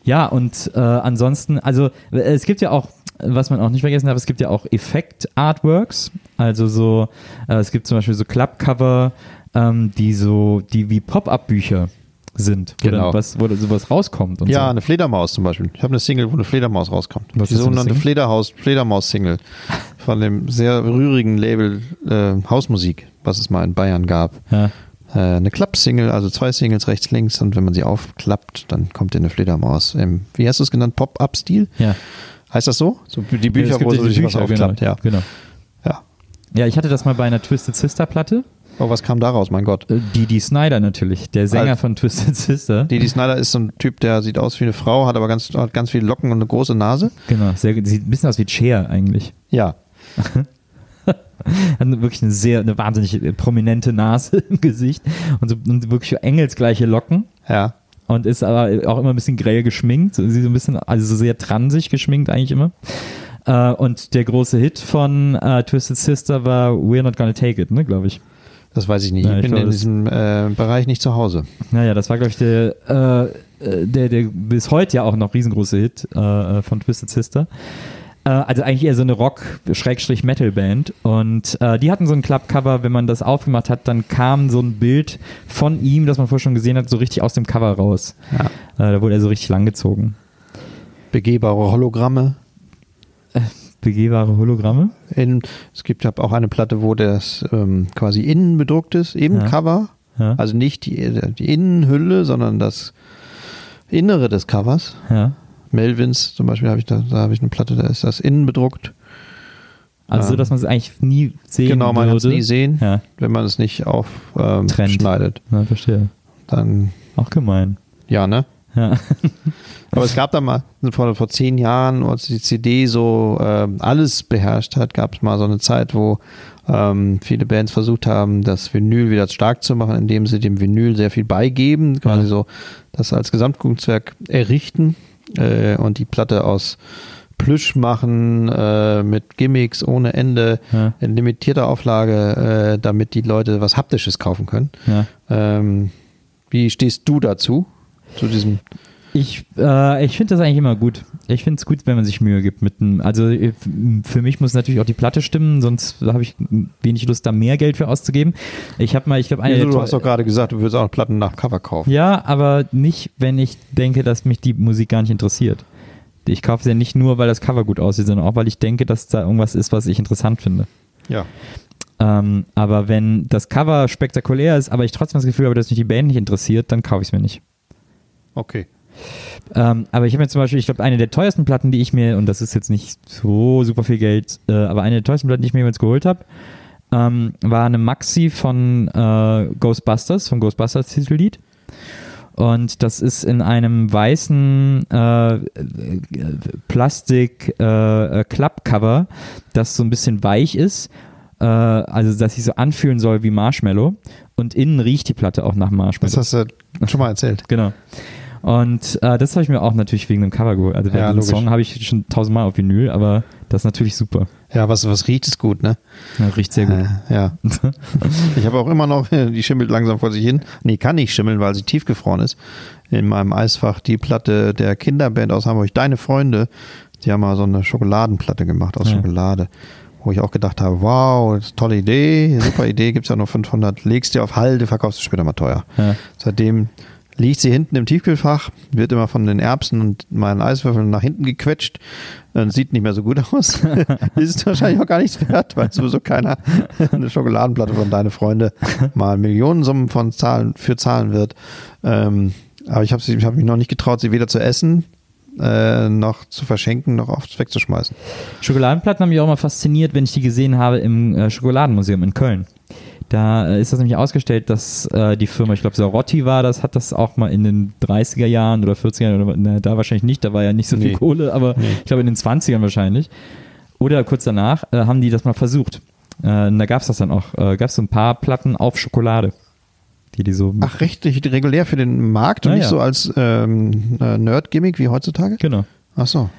ja, und äh, ansonsten, also äh, es gibt ja auch, was man auch nicht vergessen darf, es gibt ja auch Effekt-Artworks. Also so, äh, es gibt zum Beispiel so Clubcover, ähm, die so, die wie Pop-Up-Bücher sind, wo, Genau. was, wo sowas rauskommt. Und Ja, so. eine Fledermaus zum Beispiel. Ich habe eine Single, wo eine Fledermaus rauskommt. Was die sogenannte? Flederhaus, Fledermaus-Single von dem sehr rührigen Label äh, Hausmusik, was es mal in Bayern gab. Ja. Äh, eine Klapp-Single, also zwei Singles rechts, links und wenn man sie aufklappt, dann kommt dir eine Fledermaus im, wie hast du es genannt, Pop-Up-Stil? ja. Heißt das so? So die Bücher, gibt wo ja so die Bücher, aufklappt, genau, ja. genau. ja. Ja, ich hatte das mal bei einer Twisted Sister Platte. Oh, was kam daraus, mein Gott? Äh, Didi Snyder natürlich, der Sänger Alter. von Twisted Sister. Didi Snyder ist so ein Typ, der sieht aus wie eine Frau, hat aber ganz, hat ganz viele Locken und eine große Nase. Genau, sehr, sieht ein bisschen aus wie Cher eigentlich. Ja. [laughs] Hat wirklich eine sehr, eine wahnsinnig äh, prominente Nase [laughs] im Gesicht und, so, und wirklich engelsgleiche Locken Ja. Und ist aber auch immer ein bisschen grell geschminkt. Sie so ein bisschen, also so sehr transig geschminkt eigentlich immer. Äh, und der große Hit von äh, Twisted Sister war We're Not Gonna Take It, ne, glaube ich. Das weiß ich nicht. Ja, ich bin glaube, in diesem äh, Bereich nicht zu Hause. Naja, das war, glaube ich, der, äh, äh, der, der bis heute ja auch noch riesengroße Hit äh, von Twisted Sister. Äh, also eigentlich eher so eine Rock-Metal-Band. Und äh, die hatten so ein Clubcover, wenn man das aufgemacht hat, dann kam so ein Bild von ihm, das man vorher schon gesehen hat, so richtig aus dem Cover raus. Ja. Äh, da wurde er so richtig langgezogen. Begehbare Hologramme. Begehbare Hologramme. In, es gibt auch eine Platte, wo das ähm, quasi innen bedruckt ist, im Ja. Cover. Ja. Also nicht die, die Innenhülle, sondern das Innere des Covers. ja. Melvins zum Beispiel habe ich da, da habe ich eine Platte, da ist das innen bedruckt. Also so, Ähm, dass man es eigentlich nie sehen genau, man kann es nie sehen, Ja, wenn man es nicht auf ähm, ja, verstehe. Dann, Auch gemein. ja, ne? Ja. [laughs] Aber es gab da mal vor, vor zehn Jahren, als die CD so ähm, alles beherrscht hat, gab es mal so eine Zeit, wo ähm, viele Bands versucht haben, das Vinyl wieder stark zu machen, indem sie dem Vinyl sehr viel beigeben, quasi Ja. so das als Gesamtkunstwerk errichten äh, und die Platte aus Plüsch machen, äh, mit Gimmicks ohne Ende, Ja. in limitierter Auflage, äh, damit die Leute was Haptisches kaufen können. ja. Ähm, wie stehst du dazu? Zu diesem Ich, äh, ich finde das eigentlich immer gut. Ich finde es gut, wenn man sich Mühe gibt. Mit einem, also äh, für mich muss natürlich auch die Platte stimmen, sonst habe ich wenig Lust, da mehr Geld für auszugeben. Ich habe mal, ich glaube, eine. Also, du hast doch gerade gesagt, du würdest auch Platten nach Cover kaufen. ja, aber nicht, wenn ich denke, dass mich die Musik gar nicht interessiert. Ich kaufe sie ja nicht nur, weil das Cover gut aussieht, sondern auch, weil ich denke, dass da irgendwas ist, was ich interessant finde. Ja. Ähm, aber wenn das Cover spektakulär ist, aber ich trotzdem das Gefühl habe, dass mich die Band nicht interessiert, dann kaufe ich es mir nicht. Okay. Ähm, aber ich habe mir zum Beispiel, ich glaube, eine der teuersten Platten, die ich mir, und das ist jetzt nicht so super viel Geld, äh, aber eine der teuersten Platten, die ich mir jemals geholt habe, ähm, war eine Maxi von äh, Ghostbusters, vom Ghostbusters Titellied. Und das ist in einem weißen äh, äh, Plastik äh, äh, das so ein bisschen weich ist, äh, also dass sich so anfühlen soll wie Marshmallow. Und innen riecht die Platte auch nach Marshmallow. Das hast du [laughs] schon mal erzählt. Genau. Und äh, das habe ich mir auch natürlich wegen dem Cover geholt. Also Ja, den logisch. Song habe ich schon tausendmal auf Vinyl, aber das ist natürlich super. Ja, was, was riecht es gut, ne? Ja, riecht sehr gut. Äh, ja. [laughs] Ich habe auch immer noch, [laughs] die schimmelt langsam vor sich hin. Nee, kann nicht schimmeln, weil sie tiefgefroren ist. In meinem Eisfach die Platte der Kinderband aus Hamburg, Deine Freunde. Die haben mal so eine Schokoladenplatte gemacht aus Ja. Schokolade. Wo ich auch gedacht habe, wow, tolle Idee, super Idee, gibt's ja nur 500, legst dir auf Halde, verkaufst du später mal teuer. Ja. Seitdem liegt sie hinten im Tiefkühlfach, wird immer von den Erbsen und meinen Eiswürfeln nach hinten gequetscht und sieht nicht mehr so gut aus. [laughs] ist wahrscheinlich auch gar nichts wert, weil sowieso keiner eine Schokoladenplatte von deine Freunde mal Millionensummen von Zahlen für zahlen wird. Ähm, aber ich habe hab mich noch nicht getraut, sie weder zu essen, äh, noch zu verschenken, noch oft wegzuschmeißen. Schokoladenplatten haben mich auch mal fasziniert, wenn ich die gesehen habe im äh, Schokoladenmuseum in Köln. Da äh, ist das nämlich ausgestellt, dass äh, die Firma, ich glaube, Sarotti war das, hat das auch mal in den 30er Jahren oder 40er Jahren, oder, na, da wahrscheinlich nicht, da war ja nicht so viel Nee. Kohle, aber Nee. ich glaube in den 20ern wahrscheinlich. Oder kurz danach äh, haben die das mal versucht. Äh, da gab es das dann auch, äh, gab es so ein paar Platten auf Schokolade. Die die so. Ach, recht regulär für den Markt und Ja, nicht ja. so als ähm, äh, Nerd-Gimmick wie heutzutage? Genau. Ach so.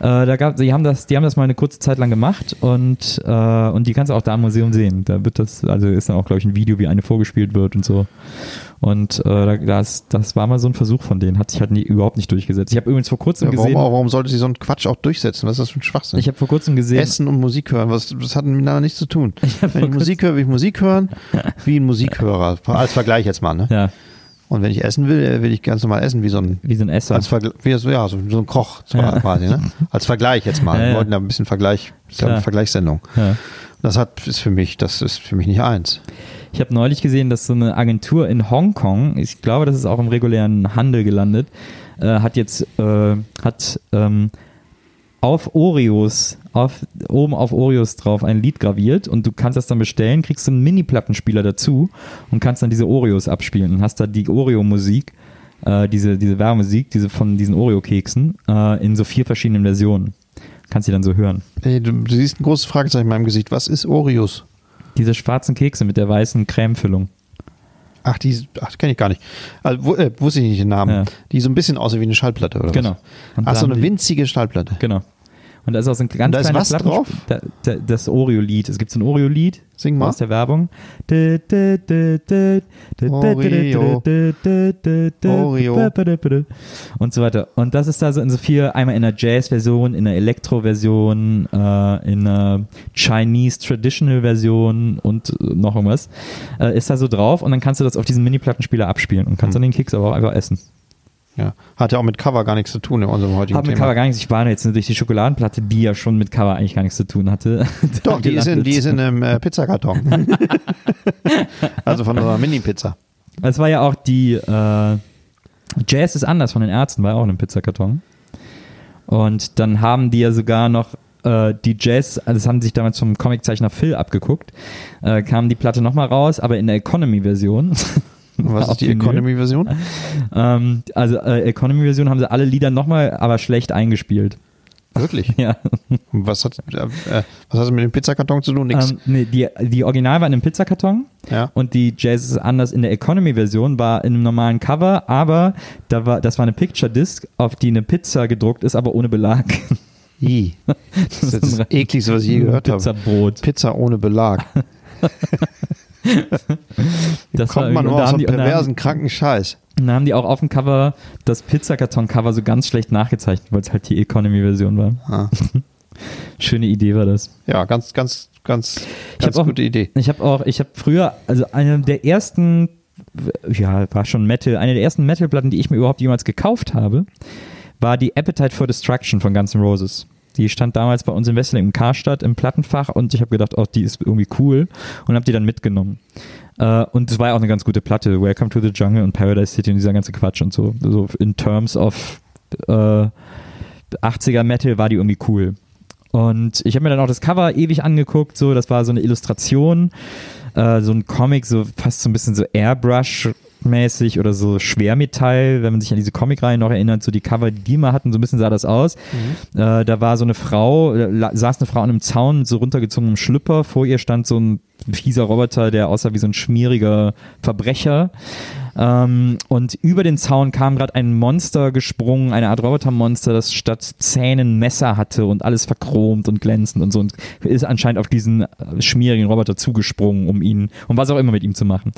Äh, da gab, die haben das, die haben das mal eine kurze Zeit lang gemacht und äh, und die kannst du auch da im Museum sehen. Da wird das, also ist dann auch glaube ich ein Video, wie eine vorgespielt wird und so. Und äh, das, das war mal so ein Versuch von denen, hat sich halt nie, überhaupt nicht durchgesetzt. Ich habe übrigens vor kurzem Ja, warum, gesehen, warum sollte sie so einen Quatsch auch durchsetzen? Was ist das für ein Schwachsinn? ich habe vor kurzem gesehen, Essen und Musik hören, was, das hat miteinander nichts zu tun. hab Wenn ich Musik höre, will ich Musik hören, wie ein Musikhörer. Als Vergleich jetzt mal, ne? ja, Und wenn ich essen will, äh, will ich ganz normal essen, wie so ein, wie so ein Esser. als Vergleich, wie so, ja, so, so ein Koch zwar quasi, ne? [laughs] Als Vergleich jetzt mal. Ja, Wir ja. wollten da ein bisschen Vergleich, ja eine. Vergleichssendung. ja. Das hat, ist für mich, das ist für mich nicht eins. Ich habe neulich gesehen, dass so eine Agentur in Hongkong, ich glaube, das ist auch im regulären Handel gelandet, äh, hat jetzt äh, hat ähm, auf Oreos, auf, oben auf Oreos drauf ein Lied graviert und du kannst das dann bestellen, kriegst einen Mini-Plattenspieler dazu und kannst dann diese Oreos abspielen und hast da die Oreo-Musik, äh, diese, diese Werbemusik, diese von diesen Oreo-Keksen, äh, in so vier verschiedenen Versionen. Kannst die dann so hören. Ey, du, du siehst ein großes Fragezeichen in meinem Gesicht. Was ist Oreos? Diese schwarzen Kekse mit der weißen Cremefüllung. Ach, die, ach, kenne ich gar nicht. Also, wu- äh, wusste ich nicht den Namen. Ja. Die so ein bisschen aussehen wie eine Schallplatte, oder Genau. was? Ach, so eine winzige Schallplatte. Genau. Und da ist auch so ein ganz da ist kleiner was Platten- drauf? Da, da, das Oreo-Lied. Es gibt so ein Oreo-Lied Sing mal. aus der Werbung. Oreo. Oreo. Und so weiter. Und das ist da so in so vier, einmal in einer Jazz-Version, in einer Elektro-Version, äh, in einer Chinese Traditional-Version und äh, noch irgendwas. Äh, ist da so drauf und dann kannst du das auf diesen Mini-Plattenspieler abspielen und Hm. kannst dann den Keks aber auch einfach essen. Ja. Hat ja auch mit Cover gar nichts zu tun in unserem heutigen Hat mit Thema. Cover gar nichts. Ich war jetzt nur durch die Schokoladenplatte, die ja schon mit Cover eigentlich gar nichts zu tun hatte. [laughs] Doch, die ist, in, die ist in einem äh, Pizzakarton. [laughs] also von unserer Mini-Pizza. Es war ja auch die äh, Jazz ist anders von den Ärzten, war ja auch in einem Pizzakarton. Und dann haben die ja sogar noch äh, die Jazz, also das haben sich damals vom Comiczeichner Phil abgeguckt, äh, kam die Platte nochmal raus, aber in der Economy-Version. [laughs] Was [laughs] ist die. Economy-Version? ähm, also äh, Economy-Version haben sie alle Lieder nochmal, aber schlecht eingespielt. Wirklich? [laughs] Ja. Was hat, äh, äh, was hat das mit dem Pizzakarton zu tun? Nix. Ähm, nee, die, die Original war in einem Pizzakarton ja. und die Jazz ist anders in der Economy-Version, war in einem normalen Cover, aber da war, das war eine Picture-Disc, auf die eine Pizza gedruckt ist, aber ohne Belag. [laughs] I. Das ist das ekligste, was ich je gehört habe. Pizzabrot. Pizza ohne Belag. [laughs] Das Kommt man nur aus einem perversen, kranken Scheiß. Und dann haben die auch auf dem Cover das Pizzakarton-Cover so ganz schlecht nachgezeichnet, weil es halt die Economy-Version war. Ah. [laughs] Schöne Idee war das. Ja, ganz, ganz, ganz, Ich ganz auch- gute Idee. Ich habe auch, ich habe früher, also eine der ersten, ja, war schon Metal, eine der ersten Metal-Platten, die ich mir überhaupt jemals gekauft habe, war die Appetite for Destruction von Guns N' Roses. Die stand damals bei uns in Wesseling im Karstadt im Plattenfach und ich habe gedacht, oh, die ist irgendwie cool und habe die dann mitgenommen. Äh, und es war ja auch eine ganz gute Platte. Welcome to the Jungle und Paradise City und dieser ganze Quatsch und so. So in terms of äh, 80er Metal war die irgendwie cool. Und ich habe mir dann auch das Cover ewig angeguckt, so, das war so eine Illustration, äh, so ein Comic, so fast so ein bisschen so Airbrush-mäßig oder so Schwermetall, wenn man sich an diese Comicreihen noch erinnert, so die Cover, die die mal hatten, so ein bisschen sah das aus. Äh, da war so eine Frau, äh, saß eine Frau an einem Zaun mit so runtergezogenem Schlüpper, vor ihr stand so ein fieser Roboter, der aussah wie so ein schmieriger Verbrecher. Ähm, und über den Zaun kam gerade ein Monster gesprungen, eine Art Robotermonster, das statt Zähnen Messer hatte und alles verchromt und glänzend und so und ist anscheinend auf diesen äh, schmierigen Roboter zugesprungen, um ihn, um was auch immer mit ihm zu machen.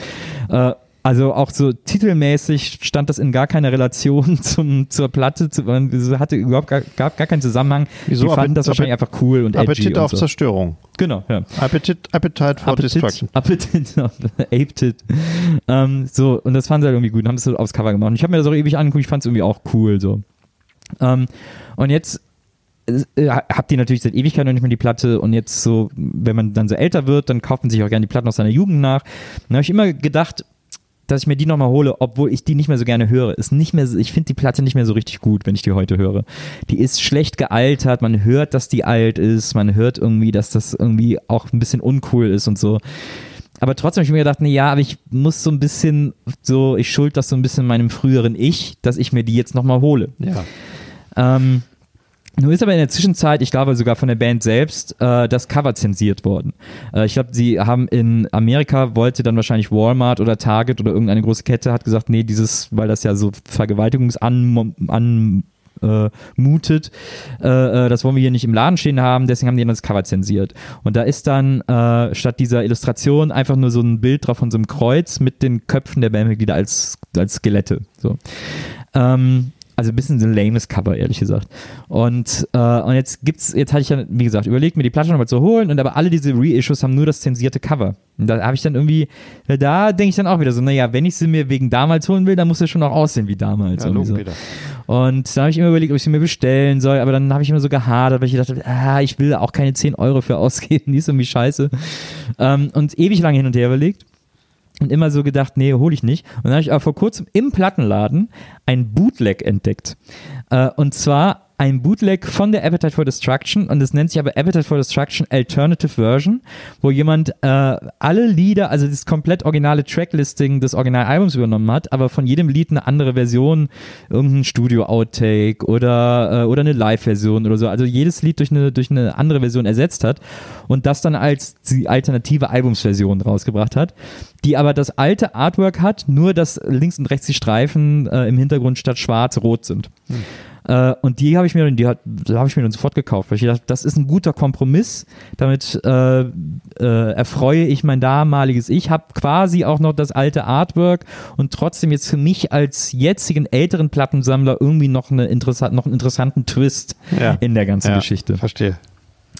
Äh, also auch so titelmäßig stand das in gar keiner Relation [laughs] zum, zur Platte, zu, es hatte überhaupt gar, gab gar keinen Zusammenhang. Wieso? Die fanden das wahrscheinlich einfach cool und edgy Appetit und auf so. Zerstörung. Genau, ja. Appetit, Appetite for Destruction. Appetit, [laughs] Appetit. Ähm, so, und das fanden sie halt irgendwie gut und haben es so aufs Cover gemacht. Und ich habe mir das auch ewig angeguckt, ich fand es irgendwie auch cool. so. Ähm, und jetzt äh, habt ihr natürlich seit Ewigkeit noch nicht mehr die Platte und jetzt so, wenn man dann so älter wird, dann kauft man sich auch gerne die Platten aus seiner Jugend nach. Dann habe ich immer gedacht, dass ich mir die nochmal hole, obwohl ich die nicht mehr so gerne höre. Ist nicht mehr, so- ich finde die Platte nicht mehr so richtig gut, wenn ich die heute höre. Die ist schlecht gealtert, man hört, dass die alt ist, man hört irgendwie, dass das irgendwie auch ein bisschen uncool ist und so. Aber trotzdem habe ich mir gedacht, nee, ja, aber ich muss so ein bisschen, so, ich schuld das so ein bisschen meinem früheren Ich, dass ich mir die jetzt nochmal hole. Ja. Ähm, nun ist aber in der Zwischenzeit, ich glaube sogar von der Band selbst, äh, das Cover zensiert worden. Äh, ich glaube, sie haben in Amerika, wollte dann wahrscheinlich Walmart oder Target oder irgendeine große Kette, hat gesagt, nee, dieses, weil das ja so Vergewaltigungs an, an äh. Äh, äh, das wollen wir hier nicht im Laden stehen haben, deswegen haben die dann das Cover zensiert. Und da ist dann äh, statt dieser Illustration einfach nur so ein Bild drauf von so einem Kreuz mit den Köpfen der Bandmitglieder als, als Skelette. So. Ähm, also ein bisschen ein lames Cover, ehrlich gesagt. Und, äh, und jetzt gibt's, jetzt hatte ich dann, wie gesagt, überlegt, mir die Platte nochmal zu holen und aber alle diese Reissues haben nur das zensierte Cover. Und da habe ich dann irgendwie, da denke ich dann auch wieder so, naja, wenn ich sie mir wegen damals holen will, dann muss sie schon auch aussehen wie damals. Ja, so. Und da habe ich immer überlegt, ob ich sie mir bestellen soll, aber dann habe ich immer so gehadert, weil ich dachte, ah, ich will auch keine 10 Euro für ausgeben, [laughs] die ist irgendwie scheiße. Ähm, und ewig lange hin und her überlegt und immer so gedacht, nee, hole ich nicht. Und dann habe ich aber vor kurzem im Plattenladen ein Bootleg entdeckt. Äh, und zwar ein Bootleg von der Appetite for Destruction und es nennt sich aber Appetite for Destruction Alternative Version, wo jemand äh, alle Lieder, also das komplett originale Tracklisting des Originalalbums übernommen hat, aber von jedem Lied eine andere Version, irgendein Studio-Outtake oder, äh, oder eine Live-Version oder so. Also jedes Lied durch eine, durch eine andere Version ersetzt hat und das dann als die alternative Albumsversion rausgebracht hat, die aber das alte Artwork hat, nur dass links und rechts die Streifen äh, im Hintergrund statt schwarz-rot sind. Hm. Äh, und die habe ich mir, die hat, habe ich mir dann sofort gekauft, weil ich dachte, das ist ein guter Kompromiss. Damit äh, äh, erfreue ich mein damaliges Ich, habe quasi auch noch das alte Artwork und trotzdem jetzt für mich als jetzigen älteren Plattensammler irgendwie noch, eine interessant, noch einen interessanten Twist ja. in der ganzen ja, Geschichte. Verstehe.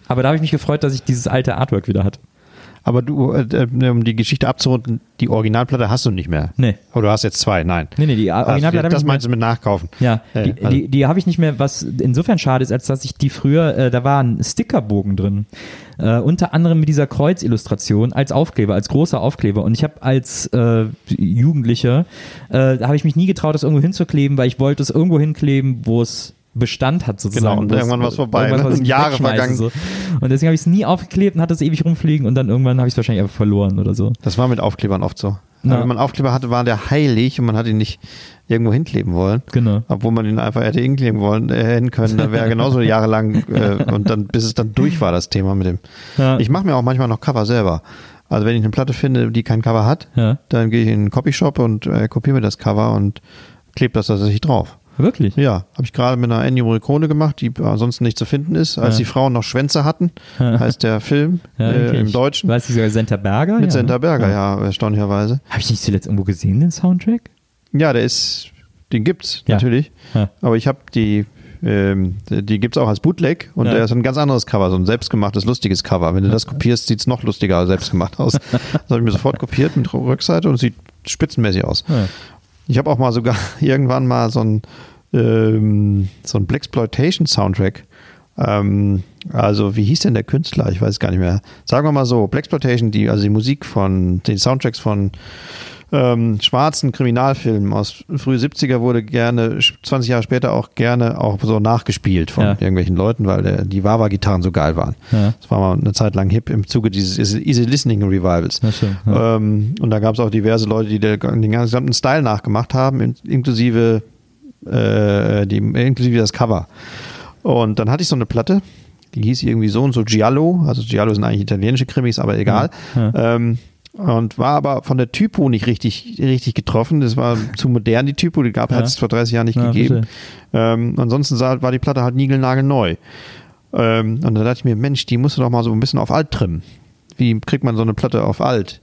Aber da habe ich mich gefreut, dass ich dieses alte Artwork wieder hatte. Aber du, äh, äh, um die Geschichte abzurunden, die Originalplatte hast du nicht mehr. Nee. Oder du hast jetzt zwei, nein. Nee, nee, die Originalplatte also, Das meinst du mit Nachkaufen? Ja, die, also. die, die habe ich nicht mehr, was insofern schade ist, als dass ich die früher, äh, da war ein Stickerbogen drin. Äh, unter anderem mit dieser Kreuzillustration als Aufkleber, als großer Aufkleber. Und ich habe als äh, Jugendlicher, äh, habe ich mich nie getraut, das irgendwo hinzukleben, weil ich wollte es irgendwo hinkleben, wo es Bestand hat sozusagen. Genau, und irgendwann war es vorbei, irgendwann ne? [laughs] Jahre vergangen. So. Und deswegen habe ich es nie aufgeklebt und hatte es ewig rumfliegen und dann irgendwann habe ich es wahrscheinlich einfach verloren oder so. Das war mit Aufklebern oft so. Wenn man Aufkleber hatte, war der heilig und man hat ihn nicht irgendwo hinkleben wollen. Genau. Obwohl man ihn einfach hätte hinkleben wollen, äh, hin können, dann wäre er genauso [laughs] jahrelang äh, und dann, bis es dann durch war, das Thema mit dem. Ja. Ich mache mir auch manchmal noch Cover selber. Also wenn ich eine Platte finde, die kein Cover hat, ja. dann gehe ich in einen Copyshop und äh, kopiere mir das Cover und klebe das tatsächlich drauf. Wirklich? Ja, habe ich gerade mit einer Ennio Morricone gemacht, die ansonsten nicht zu finden ist, als ja. die Frauen noch Schwänze hatten, heißt der Film [laughs] ja, äh, im Deutschen. Weißt du sogar Senta Berger? Mit ja, Senta ne? Berger, ja, erstaunlicherweise. Habe ich nicht zuletzt irgendwo gesehen, den Soundtrack? Ja, der ist, den gibt's natürlich, aber ich habe die ähm, die gibt es auch als Bootleg und ja. der ist ein ganz anderes Cover, so ein selbstgemachtes, lustiges Cover. Wenn du das kopierst, sieht es noch lustiger selbstgemacht aus. [laughs] das habe ich mir sofort kopiert mit Rückseite und sieht spitzenmäßig aus. Ja. Ich habe auch mal sogar [laughs] irgendwann mal so ein ähm, so ein Blaxploitation-Soundtrack. Ähm, also, wie hieß denn der Künstler? Ich weiß gar nicht mehr. Sagen wir mal so, Blaxploitation, die, also die Musik von, den Soundtracks von ähm, schwarzen Kriminalfilmen aus frühe 70er wurde gerne, 20 Jahre später auch gerne auch so nachgespielt von ja. irgendwelchen Leuten, weil der, die Wawa-Gitarren so geil waren. Ja. Das war mal eine Zeit lang hip im Zuge dieses Easy Listening Revivals. Ja, ähm, und da gab es auch diverse Leute, die den gesamten Style nachgemacht haben, inklusive äh, die, inklusive das Cover. Und dann hatte ich so eine Platte, die hieß irgendwie so und so Giallo. Also Giallo sind eigentlich italienische Krimis, aber egal. Ja, ja. Ähm, und war aber von der Typo nicht richtig, richtig getroffen. Das war zu modern, die Typo, die gab, ja. hat es vor 30 Jahren nicht ja, gegeben. Ähm, ansonsten sah, war die Platte halt niegelnagelneu. Ähm, und da dachte ich mir, Mensch, die musst du doch mal so ein bisschen auf alt trimmen. Wie kriegt man so eine Platte auf alt?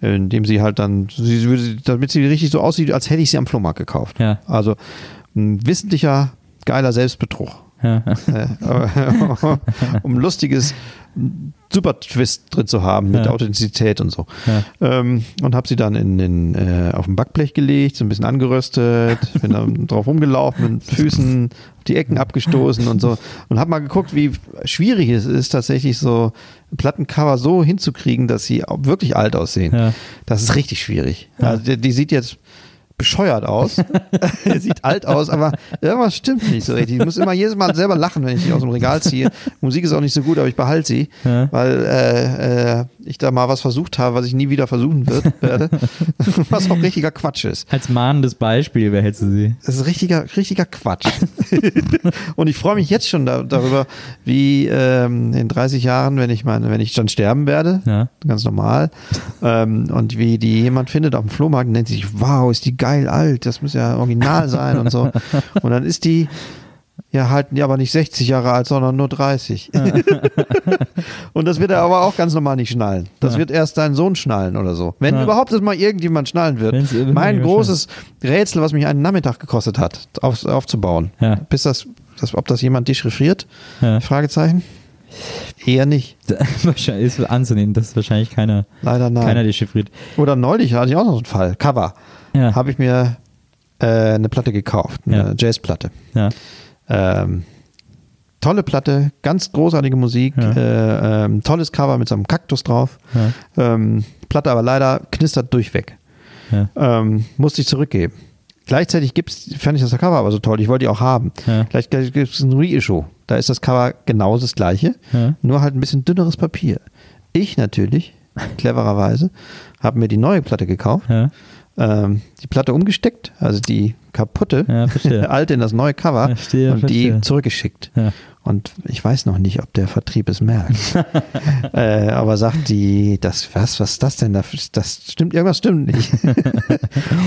Indem sie halt dann, damit sie richtig so aussieht, als hätte ich sie am Flohmarkt gekauft. Ja. Also ein wissentlicher, geiler Selbstbetrug. Ja. [laughs] um lustiges super Twist drin zu haben mit ja. Authentizität und so. Ja. Ähm, und habe sie dann in, in, äh, auf ein Backblech gelegt, so ein bisschen angeröstet, [laughs] bin dann drauf rumgelaufen, mit Füßen die Ecken abgestoßen und so. Und habe mal geguckt, wie schwierig es ist, tatsächlich so Plattencover so hinzukriegen, dass sie wirklich alt aussehen. Ja. Das ist richtig schwierig. Also die, die sieht jetzt bescheuert aus. [laughs] er sieht alt aus, aber irgendwas stimmt nicht so richtig. Ich muss immer jedes Mal selber lachen, wenn ich die aus dem Regal ziehe. Musik ist auch nicht so gut, aber ich behalte sie, ja. weil äh, äh, ich da mal was versucht habe, was ich nie wieder versuchen wird, [laughs] werde. [laughs] was auch richtiger Quatsch ist. Als mahnendes Beispiel, wer hätte sie? Das ist richtiger, richtiger Quatsch. [laughs] Und ich freue mich jetzt schon da, darüber, wie ähm, in 30 Jahren, wenn ich meine, wenn ich dann sterben werde, ja. ganz normal, ähm, und wie die jemand findet auf dem Flohmarkt und nennt sich, wow, ist die geil alt, das muss ja original sein und so. Und dann ist die Ja, halten die aber nicht 60 Jahre alt, sondern nur 30. [laughs] und das wird er aber auch ganz normal nicht schnallen. Das Ja. wird erst dein Sohn schnallen oder so. Wenn Ja. überhaupt das mal irgendjemand schnallen wird. Mein großes Rätsel, was mich einen Nachmittag gekostet hat, auf, aufzubauen. Ja. Bis das, das, ob das jemand dechiffriert? Fragezeichen? Eher nicht. [laughs] Ist anzunehmen, dass wahrscheinlich keiner, Leider nein. keiner dechiffriert. Oder neulich hatte ich auch noch so einen Fall. Cover. Habe ich mir äh, eine Platte gekauft. Eine Ja. Jazzplatte. Ja. Ähm, tolle Platte, ganz großartige Musik, Ja. äh, ähm, tolles Cover mit so einem Kaktus drauf. Ja. Ähm, Platte aber leider knistert durchweg. Ja. Ähm, musste ich zurückgeben. Gleichzeitig gibt's, fand ich das Cover aber so toll, ich wollte die auch haben. Ja. Gleich, gleich gibt es ein Reissue. Da ist das Cover genau das gleiche, nur halt ein bisschen dünneres Papier. Ich natürlich, [laughs] clevererweise, habe mir die neue Platte gekauft, Ja. ähm, die Platte umgesteckt, also die kaputte, Ja, [laughs] alte in das neue Cover Verstehe, und verstehe. die zurückgeschickt. Ja. Und ich weiß noch nicht, ob der Vertrieb es merkt. [laughs] äh, aber sagt die, das, was, was ist das denn? Das, das stimmt, irgendwas stimmt nicht.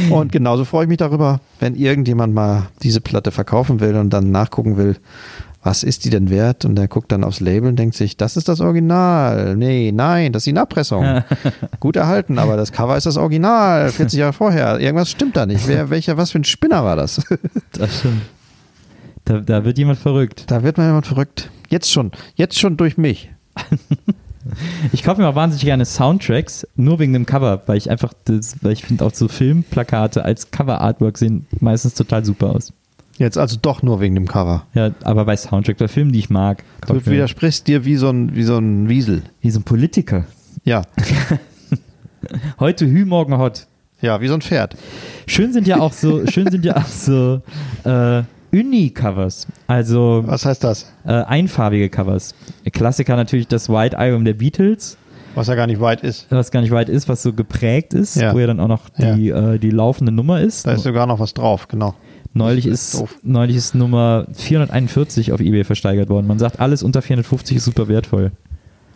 und genauso freue ich mich darüber, wenn irgendjemand mal diese Platte verkaufen will und dann nachgucken will, was ist die denn wert? Und der guckt dann aufs Label und denkt sich, das ist das Original. Nee, nein, das ist die Nachpressung. [laughs] Gut erhalten, aber das Cover ist das Original, 40 Jahre vorher. Irgendwas stimmt da nicht. Wer, welcher, was für ein Spinner war das? [laughs] Das stimmt. Da, da wird jemand verrückt. Da wird mal jemand verrückt. Jetzt schon, jetzt schon durch mich. [laughs] Ich kaufe mir auch wahnsinnig gerne Soundtracks, nur wegen dem Cover, weil ich einfach, das, weil ich finde auch so Filmplakate als Cover-Artwork sehen meistens total super aus. Jetzt also doch nur wegen dem Cover. Ja, aber bei Soundtrack, bei Filmen, die ich mag, Du mir- widersprichst dir wie so ein, wie so ein Wiesel. wie so ein Politiker. Ja, [laughs] Heute Hü, morgen Hot. ja, wie so ein Pferd. Schön sind ja auch so, [laughs] schön sind ja auch so äh, Uni-Covers, also Was heißt das? äh, einfarbige Covers. Klassiker natürlich das White Album der Beatles, Was ja gar nicht weit ist. was gar nicht weit ist, was so geprägt ist, Ja. wo ja dann auch noch die, äh, die laufende Nummer ist. Da ist sogar noch was drauf, genau. Neulich ist, ist neulich ist Nummer 441 auf eBay versteigert worden. Man sagt, alles unter 450 ist super wertvoll.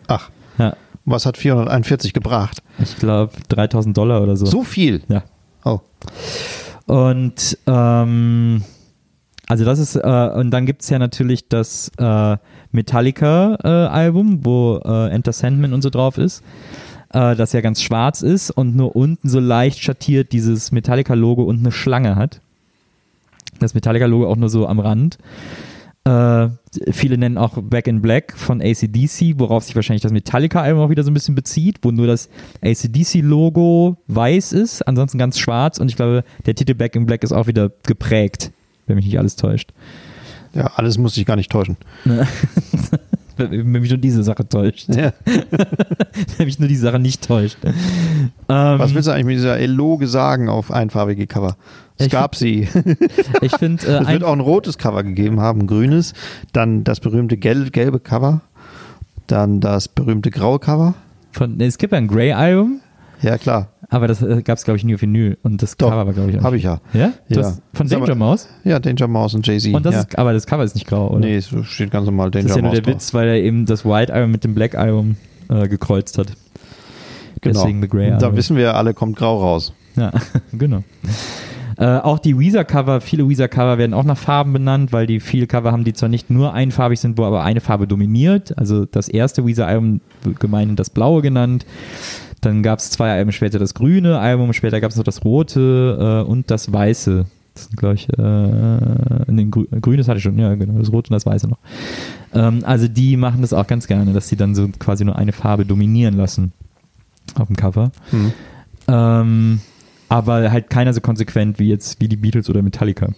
Ach, Ja, was hat 441 gebracht? ich glaube 3000 Dollar oder so. So viel. Ja. Oh, Und ähm, also das ist, äh, und dann gibt es ja natürlich das äh, Metallica-Album, wo äh, Enter Sandman und so drauf ist, äh, das ja ganz schwarz ist und nur unten so leicht schattiert dieses Metallica-Logo und eine Schlange hat. Das Metallica-Logo auch nur so am Rand. Äh, viele nennen auch Back in Black von ACDC, worauf sich wahrscheinlich das Metallica-Album auch wieder so ein bisschen bezieht, wo nur das ACDC-Logo weiß ist, ansonsten ganz schwarz und ich glaube, der Titel Back in Black ist auch wieder geprägt, wenn mich nicht alles täuscht. ja, alles muss ich gar nicht täuschen. [laughs] wenn mich nur diese Sache täuscht. Ja. [laughs] wenn mich nur die Sache nicht täuscht. Ähm, Was willst du eigentlich mit dieser Eloge sagen auf einfarbige Cover? Es Ich gab sie. [laughs] ich finde, äh, Es wird auch ein rotes Cover gegeben haben, ein grünes, dann das berühmte gel gelbe Cover, dann das berühmte graue Cover. von, es gibt ja ein Grey-Album, Ja, klar. aber das äh, gab es, glaube ich, nie auf Vinyl und das Doch, Cover war, glaube ich, auch Habe ich ja. Ja? Ja. Das, von Danger Mouse? Ja, Danger Mouse und Jay-Z. Und das ja. ist, aber das Cover ist nicht grau, oder? Nee, es steht ganz normal Danger Das ist ja nur Mouse der drauf. Witz, weil er eben das White Album mit dem Black Album äh, gekreuzt hat. Genau. Deswegen The Grey Da wissen wir alle, kommt grau raus. Ja, [laughs] genau. Äh, auch die Weezer-Cover, viele Weezer-Cover werden auch nach Farben benannt, weil die viele Cover haben, die zwar nicht nur einfarbig sind, wo aber eine Farbe dominiert. Also das erste Weezer-Album wird gemeinhin das Blaue genannt. Dann gab es zwei Alben später das grüne Album, später gab es noch das rote äh, und das weiße. Das sind, glaube ich, äh, nee, grü grünes hatte ich schon, ja, genau, das rote und das weiße noch. Ähm, also die machen das auch ganz gerne, dass sie dann so quasi nur eine Farbe dominieren lassen auf dem Cover. Hm. Ähm, aber halt keiner so konsequent wie jetzt wie die Beatles oder Metallica.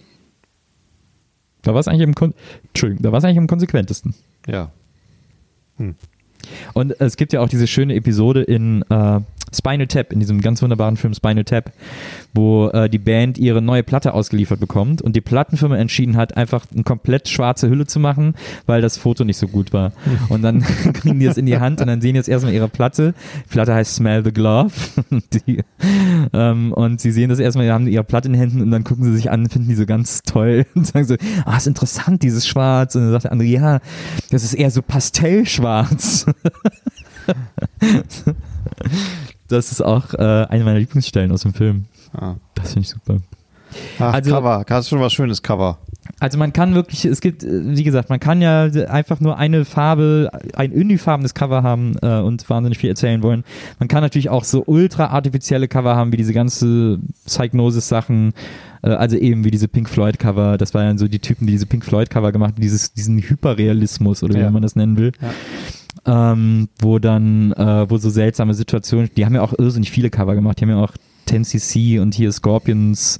Da war es eigentlich am Kon Entschuldigung, da war es eigentlich am konsequentesten. Ja. Und es gibt ja auch diese schöne Episode in äh, Spinal Tap, in diesem ganz wunderbaren Film Spinal Tap, wo äh, die Band ihre neue Platte ausgeliefert bekommt und die Plattenfirma entschieden hat, einfach eine komplett schwarze Hülle zu machen, weil das Foto nicht so gut war. [laughs] Und dann [laughs] kriegen die es in die Hand und dann sehen jetzt erstmal ihre Platte. Die Platte heißt Smell the Glove. [laughs] die, ähm, und sie sehen das erstmal, haben ihre Platte in den Händen und dann gucken sie sich an, finden die so ganz toll und sagen so, ah, ist interessant, dieses Schwarz. Und dann sagt der andere, ja, das ist eher so Pastellschwarz. Das ist auch äh, eine meiner Lieblingsstellen aus dem Film. Ah. Das finde ich super. Ach, Also- Cover. Hast du schon was schönes Cover? Also man kann wirklich, es gibt, äh, wie gesagt, man kann ja einfach nur eine Farbe, ein unifarbenes Cover haben äh, und wahnsinnig viel erzählen wollen. Man kann natürlich auch so ultra artifizielle Cover haben, wie diese ganze Psychnosis-Sachen, äh, also eben wie diese Pink Floyd-Cover. Das waren ja so die Typen, die diese Pink Floyd-Cover gemacht haben, dieses, diesen Hyperrealismus oder wie Ja. man das nennen will. Ähm, wo dann, äh, wo so seltsame Situationen, die haben ja auch irrsinnig viele Cover gemacht. Die haben ja auch 10cc und hier Scorpions,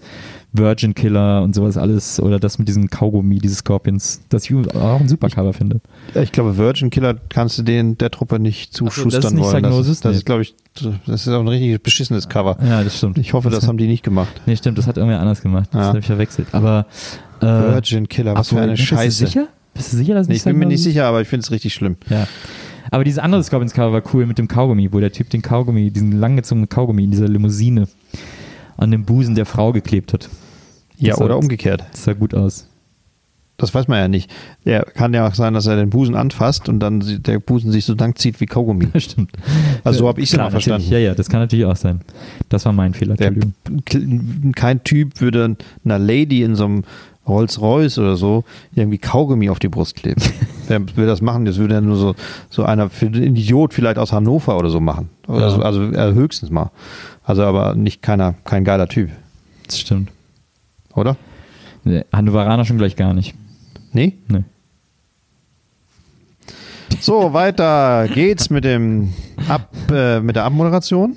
Virgin Killer und sowas alles. Oder das mit diesem Kaugummi, dieses Scorpions, das ich auch ein super Cover finde. Ich glaube, Virgin Killer kannst du den der Truppe nicht Ach so, das zuschustern wollen. Das, ist- das Nee. ist, glaube ich, das ist auch ein richtig beschissenes Cover. Ja, das stimmt. Ich hoffe, das haben die nicht gemacht. Nee, stimmt, das hat irgendwer anders gemacht. Das Ja. habe ich verwechselt. Aber. Äh, Virgin Killer, was ach für eine Scheiße. Du sicher? Bist du sicher, dass es Nee, nicht ich bin mir nicht sicher, aber ich finde es richtig schlimm. Ja. Aber dieses andere Scorpions-Cover war cool mit dem Kaugummi, wo der Typ den Kaugummi, diesen langgezogenen Kaugummi in dieser Limousine an dem Busen der Frau geklebt hat. Ja, Das oder sah- umgekehrt. Das sah gut aus. Das weiß man ja nicht. Der kann ja auch sein, dass er den Busen anfasst und dann der Busen sich so lang zieht wie Kaugummi. [laughs] Stimmt. Also so habe ich es immer verstanden. Ja, ja, das kann natürlich auch sein. Das war mein Fehler, Der, kein Typ würde einer Lady in so einem Rolls-Royce oder so irgendwie Kaugummi auf die Brust kleben. [laughs] Wer will das machen? Das würde ja nur so, so einer, für einen Idiot vielleicht aus Hannover oder so machen. Oder Ja. so, also äh, höchstens mal. Also aber nicht keiner, kein geiler Typ, Das stimmt. oder? Nee, Hannoveraner schon gleich gar nicht. Nee? Nee. So, weiter geht's mit dem Ab, äh, mit der Abmoderation.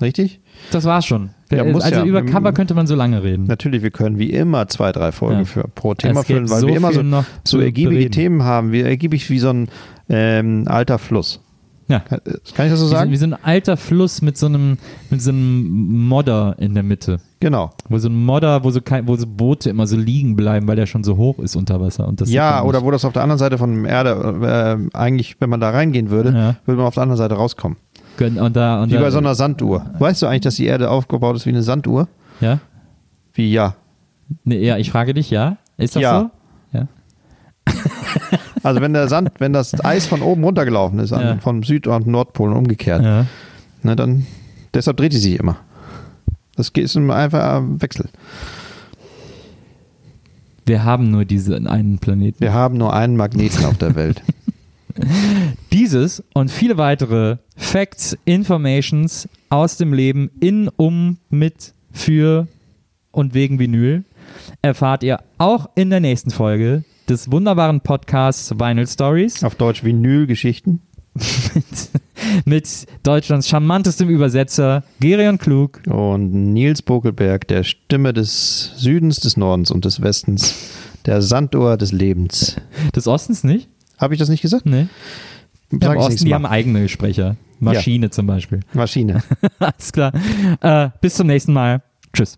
Richtig? Das war's schon. Ja, also ja. über Cover könnte man so lange reden. Natürlich, wir können wie immer zwei, drei Folgen Ja. für, pro Thema füllen, weil so wir immer so, noch so ergiebige bereden. Themen haben. Wir ergiebig wie so ein ähm, alter Fluss. Ja. Kann, äh, kann ich das so Wie so, sagen? wie so ein alter Fluss mit so einem, mit so einem Modder in der Mitte. Genau. Wo so ein Modder, wo so, kein, wo so Boote immer so liegen bleiben, weil der schon so hoch ist unter Wasser. Und das Ja, oder wo das auf der anderen Seite von der Erde, äh, eigentlich, wenn man da reingehen würde, würde man auf der anderen Seite rauskommen. Und da, und Wie bei so einer Sanduhr. Weißt du eigentlich, dass die Erde aufgebaut ist wie eine Sanduhr? Ja? Wie ja. Nee, ja, ich frage dich, ja? Ist das Ja. so? Ja. [laughs] Also wenn der Sand, wenn das Eis von oben runtergelaufen ist, an, Ja. vom Süd- und Nordpol und umgekehrt, ja. ne, dann deshalb dreht die sich immer. Das ist ein einfacher Wechsel. Wir haben nur diesen einen Planeten. Wir haben nur einen Magneten auf der Welt. [laughs] Dieses und viele weitere Facts, Informations aus dem Leben in, um, mit, für und wegen Vinyl erfahrt ihr auch in der nächsten Folge des wunderbaren Podcasts Vinyl Stories auf Deutsch Vinylgeschichten. [laughs] mit Deutschlands charmantestem Übersetzer Gerion Klug. Und Nils Bokelberg, der Stimme des Südens, des Nordens und des Westens, der Sanduhr des Lebens. Des Ostens nicht? Habe ich das nicht gesagt? Nee. Ja, Sag Im ich Osten, die haben eigene Sprecher. Maschine zum Beispiel. Maschine. [laughs] Alles klar. Äh, bis zum nächsten Mal. Tschüss.